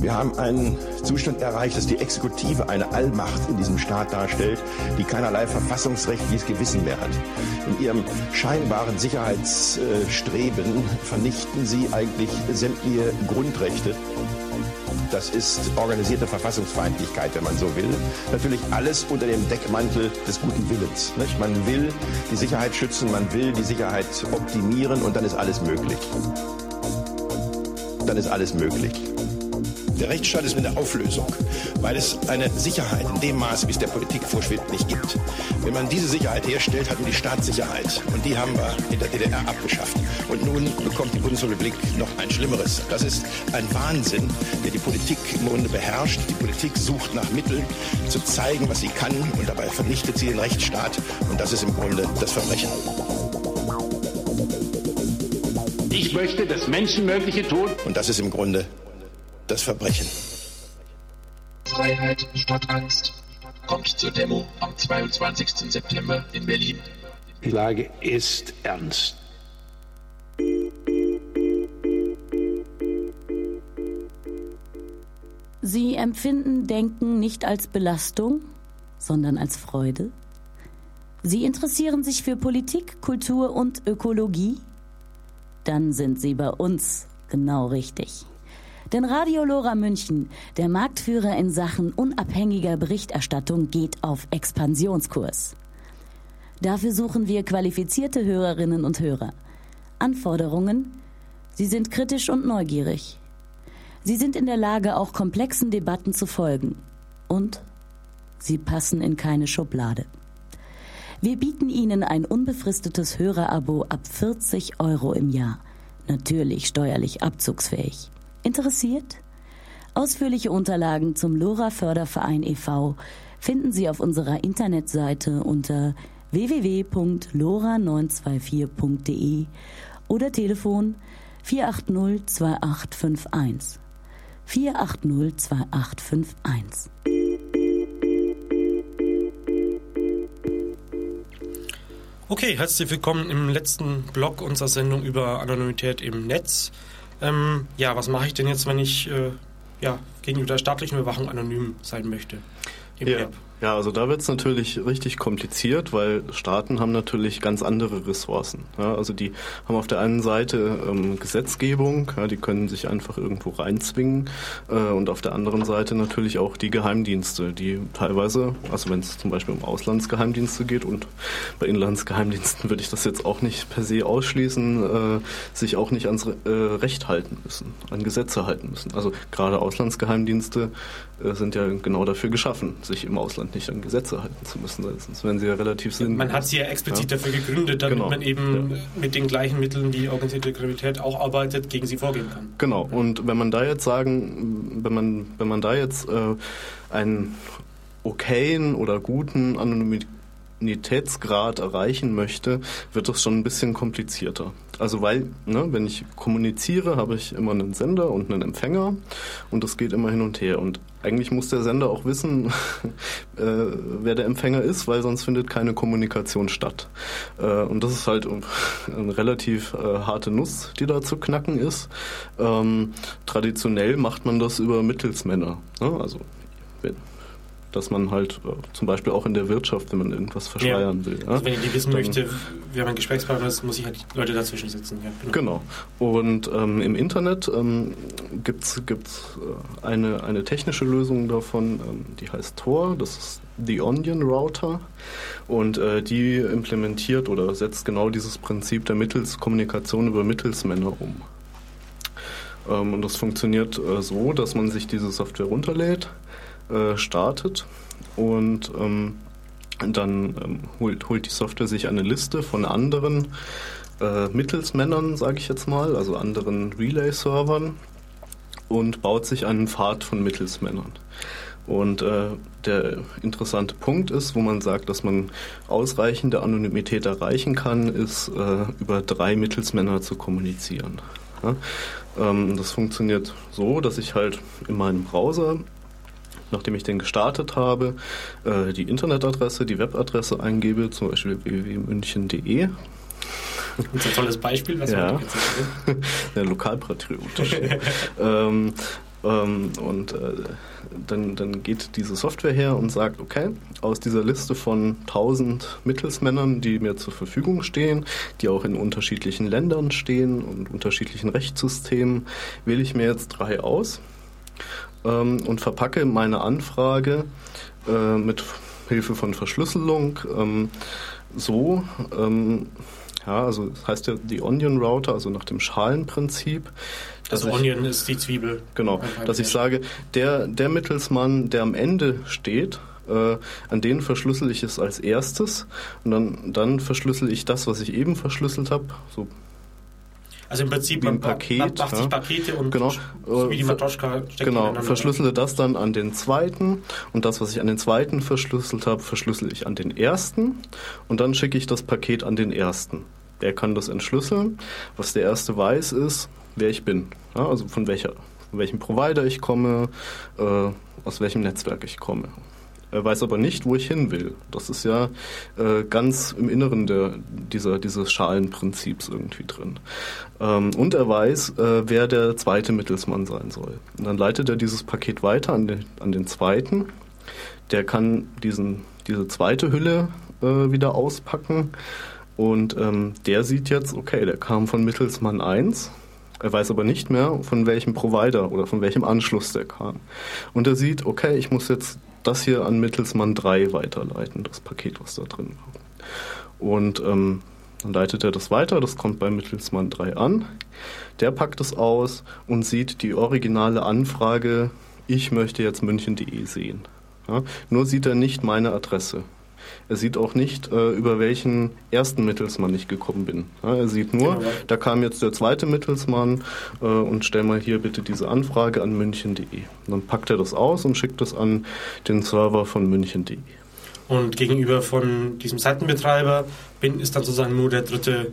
Wir haben einen Zustand erreicht, dass die Exekutive eine Allmacht in diesem Staat darstellt, die keinerlei verfassungsrechtliches Gewissen mehr hat. In ihrem scheinbaren Sicherheitsstreben vernichten sie eigentlich sämtliche Grundrechte. Das ist organisierte Verfassungsfeindlichkeit, wenn man so will. Natürlich alles unter dem Deckmantel des guten Willens. Nicht? Man will die Sicherheit schützen, man will die Sicherheit optimieren und dann ist alles möglich. Dann ist alles möglich. Der Rechtsstaat ist in der Auflösung, weil es eine Sicherheit in dem Maße, wie es der Politik vorschwebt, nicht gibt. Wenn man diese Sicherheit herstellt, hat man die Staatssicherheit. Und die haben wir in der DDR abgeschafft. Und nun bekommt die Bundesrepublik noch ein Schlimmeres. Das ist ein Wahnsinn, der die Politik im Grunde beherrscht. Die Politik sucht nach Mitteln, zu zeigen, was sie kann. Und dabei vernichtet sie den Rechtsstaat. Und das ist im Grunde das Verbrechen. Ich möchte das Menschenmögliche tun. Und das ist im Grunde das Verbrechen. Freiheit statt Angst. Kommt zur Demo am 22. September in Berlin. Die Lage ist ernst. Sie empfinden Denken nicht als Belastung, sondern als Freude? Sie interessieren sich für Politik, Kultur und Ökologie? Dann sind Sie bei uns genau richtig. Denn Radio Lora München, der Marktführer in Sachen unabhängiger Berichterstattung, geht auf Expansionskurs. Dafür suchen wir qualifizierte Hörerinnen und Hörer. Anforderungen? Sie sind kritisch und neugierig. Sie sind in der Lage, auch komplexen Debatten zu folgen. Und sie passen in keine Schublade. Wir bieten Ihnen ein unbefristetes Hörerabo ab 40 Euro im Jahr. Natürlich steuerlich abzugsfähig. Interessiert? Ausführliche Unterlagen zum Lora Förderverein e.V. finden Sie auf unserer Internetseite unter www.lora924.de oder Telefon 480 2851. 480 2851. Okay, herzlich willkommen im letzten Blog unserer Sendung über Anonymität im Netz. Ähm, ja, was mache ich denn jetzt, wenn ich äh, ja, gegenüber der staatlichen Überwachung anonym sein möchte? Im ja. Web? Ja, also da wird es natürlich richtig kompliziert, weil Staaten haben natürlich ganz andere Ressourcen. Ja, also die haben auf der einen Seite ähm, Gesetzgebung, ja, die können sich einfach irgendwo reinzwingen äh, und auf der anderen Seite natürlich auch die Geheimdienste, die teilweise, also wenn es zum Beispiel um Auslandsgeheimdienste geht und bei Inlandsgeheimdiensten würde ich das jetzt auch nicht per se ausschließen, äh, sich auch nicht ans äh, Recht halten müssen, an Gesetze halten müssen. Also gerade Auslandsgeheimdienste sind ja genau dafür geschaffen, sich im Ausland nicht an Gesetze halten zu müssen, sonst wären sie ja relativ sinnlos. Man hat sie ja explizit ja. dafür gegründet, damit genau. man eben ja. mit den gleichen Mitteln, wie organisierte Kriminalität auch arbeitet, gegen sie vorgehen kann. Genau. Und wenn man da jetzt sagen, wenn man wenn man da jetzt äh, einen okayen oder guten Anonymitätsgrad erreichen möchte, wird das schon ein bisschen komplizierter. Also weil, ne, wenn ich kommuniziere, habe ich immer einen Sender und einen Empfänger und das geht immer hin und her. Und eigentlich muss der Sender auch wissen, äh, wer der Empfänger ist, weil sonst findet keine Kommunikation statt. Äh, und das ist halt eine relativ äh, harte Nuss, die da zu knacken ist. Ähm, traditionell macht man das über Mittelsmänner. Ne? Also dass man halt äh, zum Beispiel auch in der Wirtschaft, wenn man irgendwas verschleiern ja. will. Ja? Also wenn ich die wissen Dann, möchte, wer mein Gesprächspartner ist, muss ich halt Leute dazwischen setzen. Ja, genau. genau. Und ähm, im Internet ähm, gibt es äh, eine, eine technische Lösung davon, ähm, die heißt Tor, das ist The Onion Router und äh, die implementiert oder setzt genau dieses Prinzip der Mittelskommunikation über Mittelsmänner um. Ähm, und das funktioniert äh, so, dass man sich diese Software runterlädt, äh, startet und ähm, dann ähm, holt, holt die Software sich eine Liste von anderen äh, Mittelsmännern, sage ich jetzt mal, also anderen Relay-Servern und baut sich einen Pfad von Mittelsmännern. Und äh, der interessante Punkt ist, wo man sagt, dass man ausreichende Anonymität erreichen kann, ist äh, über drei Mittelsmänner zu kommunizieren. Ja? Ähm, das funktioniert so, dass ich halt in meinem Browser nachdem ich den gestartet habe, äh, die Internetadresse, die Webadresse eingebe, zum Beispiel www.münchen.de. Das ist ein tolles Beispiel, was ja. wir jetzt Der Lokalpatriotisch. ähm, ähm, und äh, dann, dann geht diese Software her und sagt, okay, aus dieser Liste von 1000 Mittelsmännern, die mir zur Verfügung stehen, die auch in unterschiedlichen Ländern stehen und unterschiedlichen Rechtssystemen, wähle ich mir jetzt drei aus ähm, und verpacke meine Anfrage äh, mit Hilfe von Verschlüsselung ähm, so, ähm, ja, also das heißt ja die Onion Router, also nach dem Schalenprinzip. Also Onion ist die Zwiebel. Genau, dass ich sage, der, der Mittelsmann, der am Ende steht, äh, an den verschlüssel ich es als erstes und dann, dann verschlüssel ich das, was ich eben verschlüsselt habe, so also im Prinzip wie ein Paket, man macht sich Pakete und genau, so wie die Matoschka Genau, verschlüssele das dann an den zweiten und das, was ich an den zweiten verschlüsselt habe, verschlüssel ich an den ersten und dann schicke ich das Paket an den ersten. Der kann das entschlüsseln. Was der erste weiß, ist, wer ich bin. Ja, also von welcher von welchem Provider ich komme, äh, aus welchem Netzwerk ich komme. Er weiß aber nicht, wo ich hin will. Das ist ja äh, ganz im Inneren der, dieser, dieses Schalenprinzips irgendwie drin. Ähm, und er weiß, äh, wer der zweite Mittelsmann sein soll. Und dann leitet er dieses Paket weiter an den, an den zweiten. Der kann diesen, diese zweite Hülle äh, wieder auspacken. Und ähm, der sieht jetzt, okay, der kam von Mittelsmann 1. Er weiß aber nicht mehr, von welchem Provider oder von welchem Anschluss der kam. Und er sieht, okay, ich muss jetzt das hier an Mittelsmann 3 weiterleiten, das Paket, was da drin war. Und ähm, dann leitet er das weiter, das kommt bei Mittelsmann 3 an. Der packt es aus und sieht die originale Anfrage, ich möchte jetzt münchen.de sehen. Ja, nur sieht er nicht meine Adresse. Er sieht auch nicht, äh, über welchen ersten Mittelsmann ich gekommen bin. Ja, er sieht nur, genau. da kam jetzt der zweite Mittelsmann äh, und stell mal hier bitte diese Anfrage an münchen.de. Dann packt er das aus und schickt das an den Server von münchen.de. Und gegenüber von diesem Seitenbetreiber bin, ist dann sozusagen nur der dritte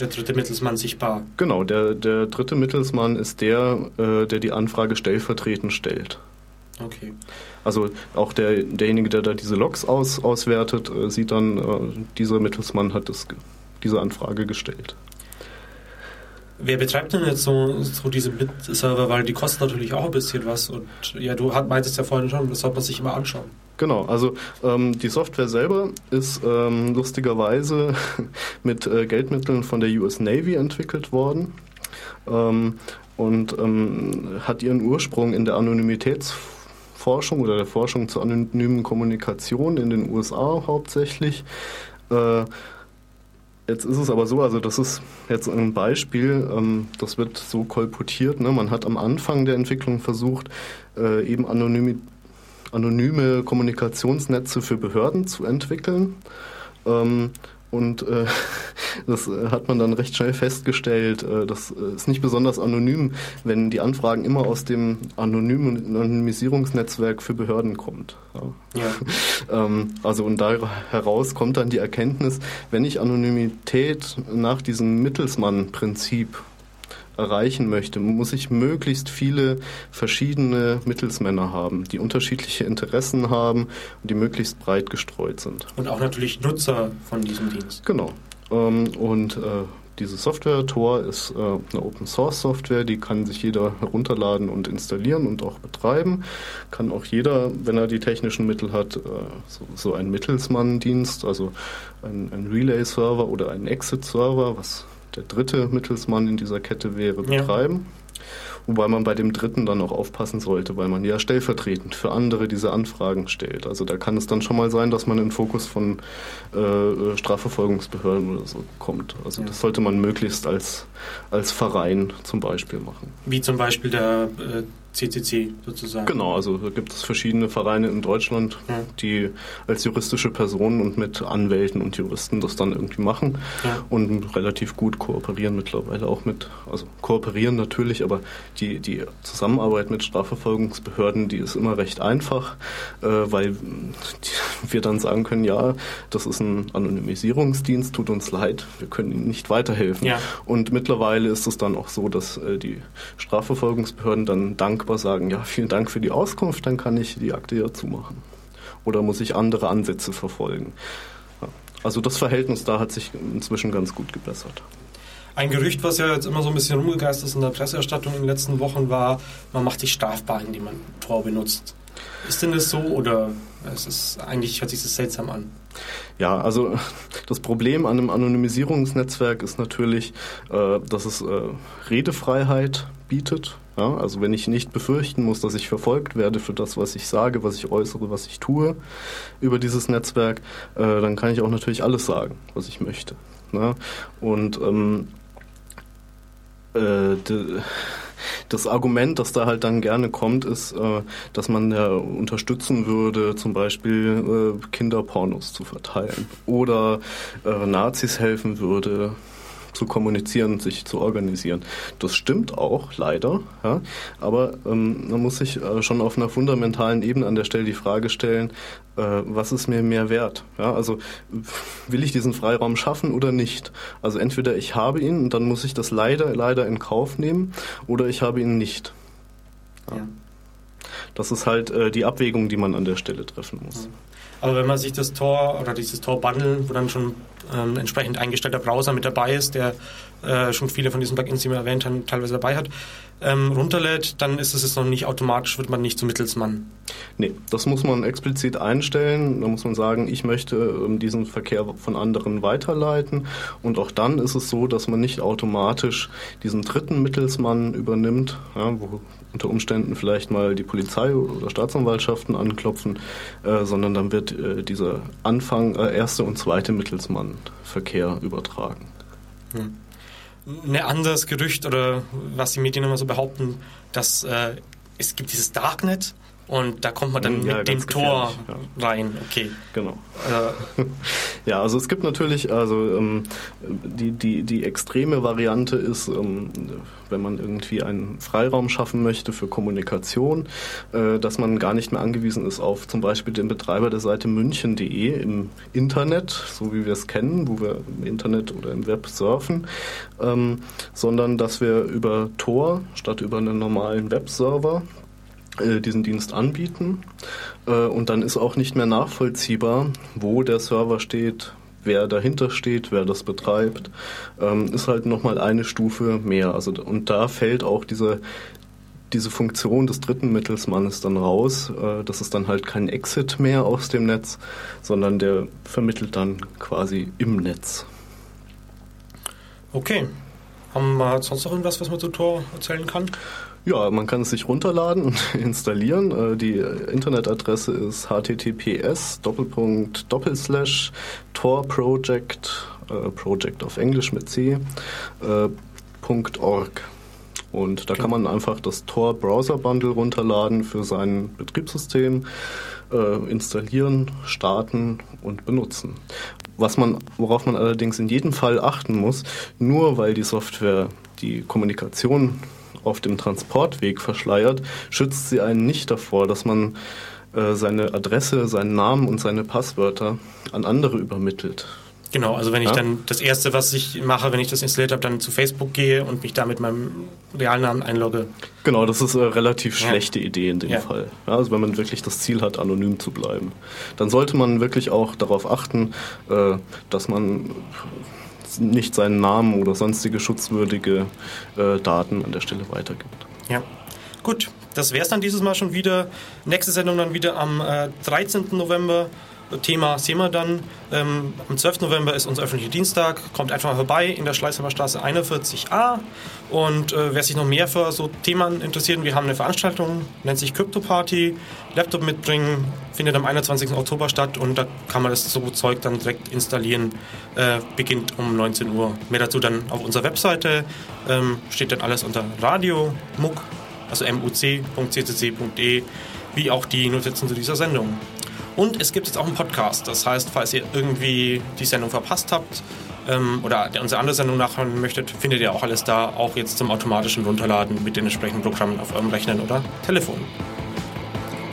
der dritte Mittelsmann sichtbar. Genau, der, der dritte Mittelsmann ist der, äh, der die Anfrage stellvertretend stellt. Okay. Also auch der, derjenige, der da diese Logs aus, auswertet, äh, sieht dann, äh, dieser Mittelsmann hat das, diese Anfrage gestellt. Wer betreibt denn jetzt so, so diese Bit-Server? Weil die kosten natürlich auch ein bisschen was. Und ja, du meintest ja vorhin schon, das sollte man sich immer anschauen. Genau, also ähm, die Software selber ist ähm, lustigerweise mit äh, Geldmitteln von der US Navy entwickelt worden ähm, und ähm, hat ihren Ursprung in der Anonymitäts Forschung oder der Forschung zur anonymen Kommunikation in den USA hauptsächlich. Äh, jetzt ist es aber so, also das ist jetzt ein Beispiel, ähm, das wird so kolportiert. Ne? Man hat am Anfang der Entwicklung versucht, äh, eben anonyme, anonyme Kommunikationsnetze für Behörden zu entwickeln. Ähm, und äh, das äh, hat man dann recht schnell festgestellt. Äh, das äh, ist nicht besonders anonym, wenn die Anfragen immer aus dem anonymen Anonymisierungsnetzwerk für Behörden kommt. Ja. ja. ähm, also und da heraus kommt dann die Erkenntnis, wenn ich Anonymität nach diesem Mittelsmann-Prinzip erreichen möchte, muss ich möglichst viele verschiedene Mittelsmänner haben, die unterschiedliche Interessen haben und die möglichst breit gestreut sind. Und auch natürlich Nutzer von diesem Dienst. Genau. Ähm, und äh, diese Software Tor ist äh, eine Open Source Software, die kann sich jeder herunterladen und installieren und auch betreiben. Kann auch jeder, wenn er die technischen Mittel hat, äh, so, einen Mittelsmann-Dienst, also ein, ein Relay-Server oder einen Exit-Server, was der dritte Mittelsmann in dieser Kette wäre, betreiben. Ja. Wobei man bei dem dritten dann auch aufpassen sollte, weil man ja stellvertretend für andere diese Anfragen stellt. Also da kann es dann schon mal sein, dass man in den Fokus von äh, äh, Strafverfolgungsbehörden oder so kommt. Also ja. das sollte man möglichst als, als Verein zum Beispiel machen. Wie zum Beispiel der äh, CCC sozusagen. Genau, also da gibt es verschiedene Vereine in Deutschland, ja. die als juristische Personen und mit Anwälten und Juristen das dann irgendwie machen ja. und relativ gut kooperieren mittlerweile auch mit, also kooperieren natürlich, aber die, die Zusammenarbeit mit Strafverfolgungsbehörden, die ist immer recht einfach, äh, weil wir dann sagen können, ja, das ist ein Anonymisierungsdienst, tut uns leid, wir können Ihnen nicht weiterhelfen. Ja. Und mittlerweile ist es dann auch so, dass äh, die Strafverfolgungsbehörden dann dank dankbar sagen, ja, vielen Dank für die Auskunft, dann kann ich die Akte ja zumachen. Oder muss ich andere Ansätze verfolgen? Also das Verhältnis da hat sich inzwischen ganz gut gebessert. Ein Gerücht, was ja jetzt immer so ein bisschen rumgegeistert ist in der Presseerstattung in den letzten Wochen, war, man macht sich strafbar, indem man Tor benutzt. Ist denn das so oder es eigentlich hört sich das seltsam an? Ja, also das Problem an einem Anonymisierungsnetzwerk ist natürlich, äh, dass es äh, Redefreiheit bietet. Ja, also wenn ich nicht befürchten muss, dass ich verfolgt werde für das, was ich sage, was ich äußere, was ich tue über dieses Netzwerk, äh, dann kann ich auch natürlich alles sagen, was ich möchte. Ne? Und ähm, äh, das Argument, das da halt dann gerne kommt, ist, äh, dass man ja unterstützen würde, zum Beispiel äh, Kinderpornos zu verteilen. Oder äh, Nazis helfen würde, zu kommunizieren und sich zu organisieren. Das stimmt auch, leider. Ja? Aber ähm, man muss sich äh, schon auf einer fundamentalen Ebene an der Stelle die Frage stellen, äh, was ist mir mehr wert? Ja? Also will ich diesen Freiraum schaffen oder nicht? Also entweder ich habe ihn und dann muss ich das leider, leider in Kauf nehmen oder ich habe ihn nicht. Ja. Das ist halt äh, die Abwägung, die man an der Stelle treffen muss. Aber wenn man sich das Tor oder dieses Tor-Bundle, wo dann schon ähm, entsprechend eingestellter Browser mit dabei ist, der äh, schon viele von diesen Plugins, die wir erwähnt haben, teilweise dabei hat, ähm, runterlädt, dann ist es jetzt noch nicht automatisch, wird man nicht zum Mittelsmann. Nee, das muss man explizit einstellen. Da muss man sagen, ich möchte ähm, diesen Verkehr von anderen weiterleiten. Und auch dann ist es so, dass man nicht automatisch diesen dritten Mittelsmann übernimmt, ja, wo unter Umständen vielleicht mal die Polizei oder Staatsanwaltschaften anklopfen, äh, sondern dann wird äh, dieser Anfang, äh, erste und zweite Mittelsmann-Verkehr übertragen. Hm. Ein anderes Gerücht oder was die Medien immer so behaupten, dass äh, es gibt dieses Darknet und da kommt man dann hm, ja, mit dem Tor ja. rein. Okay. Genau. Äh. ja, also es gibt natürlich, also ähm, die, die, die extreme Variante ist, ähm, wenn man irgendwie einen Freiraum schaffen möchte für Kommunikation, äh, dass man gar nicht mehr angewiesen ist auf zum Beispiel den Betreiber der Seite münchen.de im Internet, so wie wir es kennen, wo wir im Internet oder im Web surfen, ähm, sondern dass wir über Tor statt über einen normalen Webserver diesen Dienst anbieten. Äh, und dann ist auch nicht mehr nachvollziehbar, wo der Server steht, wer dahinter steht, wer das betreibt, ähm, ist halt nochmal eine Stufe mehr. Also, und da fällt auch diese, diese Funktion des dritten Mittelsmannes dann raus. Äh, das ist dann halt kein Exit mehr aus dem Netz, sondern der vermittelt dann quasi im Netz. Okay. Haben wir sonst noch irgendwas, was man zu Tor erzählen kann? Ja, man kann es sich runterladen und installieren. Äh, die Internetadresse ist https Doppelpunkt Doppelslash Tor Project, äh, Project auf Englisch mit C, äh, .org. Und da kann man einfach das Tor Browser Bundle runterladen für sein Betriebssystem, installieren, starten und benutzen. Was man, worauf man allerdings in jedem Fall achten muss, nur weil die Software die Kommunikation auf dem Transportweg verschleiert, schützt sie einen nicht davor, dass man äh, seine Adresse, seinen Namen und seine Passwörter an andere übermittelt. Genau, also wenn ich ja? dann das erste, was ich mache, wenn ich das installiert habe, dann zu Facebook gehe und mich da mit meinem realen Namen einlogge. Genau, das ist eine relativ ja. schlechte Idee in dem ja. Fall. also wenn man wirklich das Ziel hat, anonym zu bleiben. Dann sollte man wirklich auch darauf achten, äh, dass man nicht seinen Namen oder sonstige schutzwürdige äh, Daten an der Stelle weitergibt. Ja, gut. Das wäre es dann dieses Mal schon wieder. Nächste Sendung dann wieder am äh, 13. November. Thema sehen wir dann. Ähm, am 12. November ist unser öffentlicher Dienstag. Kommt einfach mal vorbei in der Schleißheimer Straße 41a. Und äh, wer sich noch mehr für so Themen interessiert, wir haben eine Veranstaltung, nennt sich Crypto Party. Laptop mitbringen, findet am 21. Oktober statt und da kann man das so Zeug dann direkt installieren. Äh, beginnt um 19 Uhr. Mehr dazu dann auf unserer Webseite. Ähm, steht dann alles unter Radio, MUC, also muc.ccc.de, wie auch die Notizen zu dieser Sendung. Und es gibt jetzt auch einen Podcast. Das heißt, falls ihr irgendwie die Sendung verpasst habt ähm, oder unsere andere Sendung nachhören möchtet, findet ihr auch alles da, auch jetzt zum automatischen Runterladen mit den entsprechenden Programmen auf eurem Rechner oder Telefon.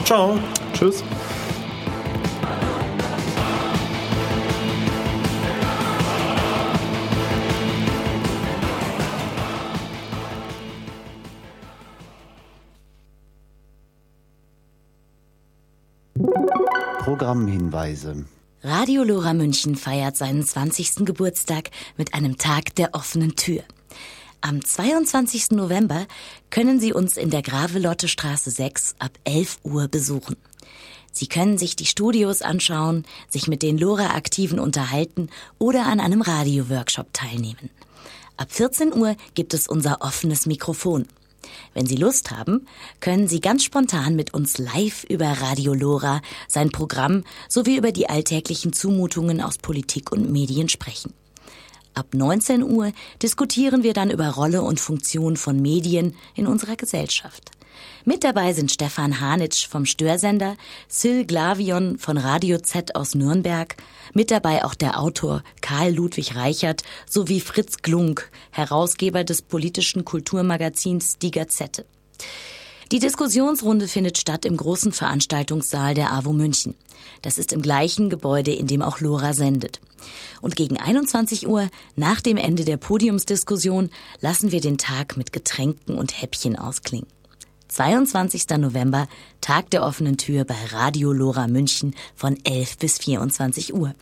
Ciao. Tschüss. Programmhinweise. Radio Lora München feiert seinen 20. Geburtstag mit einem Tag der offenen Tür. Am 22. November können Sie uns in der Gravelotte Straße 6 ab 11 Uhr besuchen. Sie können sich die Studios anschauen, sich mit den Lora-Aktiven unterhalten oder an einem Radio-Workshop teilnehmen. Ab 14 Uhr gibt es unser offenes Mikrofon. Wenn Sie Lust haben, können Sie ganz spontan mit uns live über Radio Lora, sein Programm sowie über die alltäglichen Zumutungen aus Politik und Medien sprechen. Ab 19 Uhr diskutieren wir dann über Rolle und Funktion von Medien in unserer Gesellschaft. Mit dabei sind Stefan Hanitsch vom Störsender, Sil Glavion von Radio Z aus Nürnberg, mit dabei auch der Autor Karl Ludwig Reichert sowie Fritz Glunk, Herausgeber des politischen Kulturmagazins Die Gazette. Die Diskussionsrunde findet statt im großen Veranstaltungssaal der AWO München. Das ist im gleichen Gebäude, in dem auch Lora sendet. Und gegen 21 Uhr, nach dem Ende der Podiumsdiskussion, lassen wir den Tag mit Getränken und Häppchen ausklingen. 22. November, Tag der offenen Tür bei Radio Lora München von 11 bis 24 Uhr.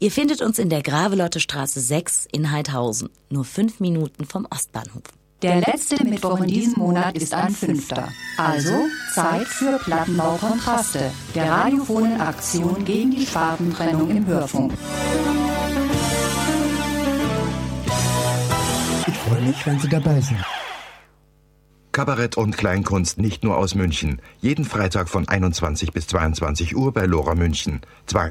Ihr findet uns in der Gravelotte Straße 6 in Heidhausen, nur fünf Minuten vom Ostbahnhof. Der letzte Mittwoch in diesem Monat ist ein Fünfter. Also Zeit für Plattenbau-Kontraste, der radiophonen Aktion gegen die Farbentrennung im Hörfunk. Ich freue mich, wenn Sie dabei sind. Kabarett und Kleinkunst nicht nur aus München. Jeden Freitag von 21 bis 22 Uhr bei Lora München.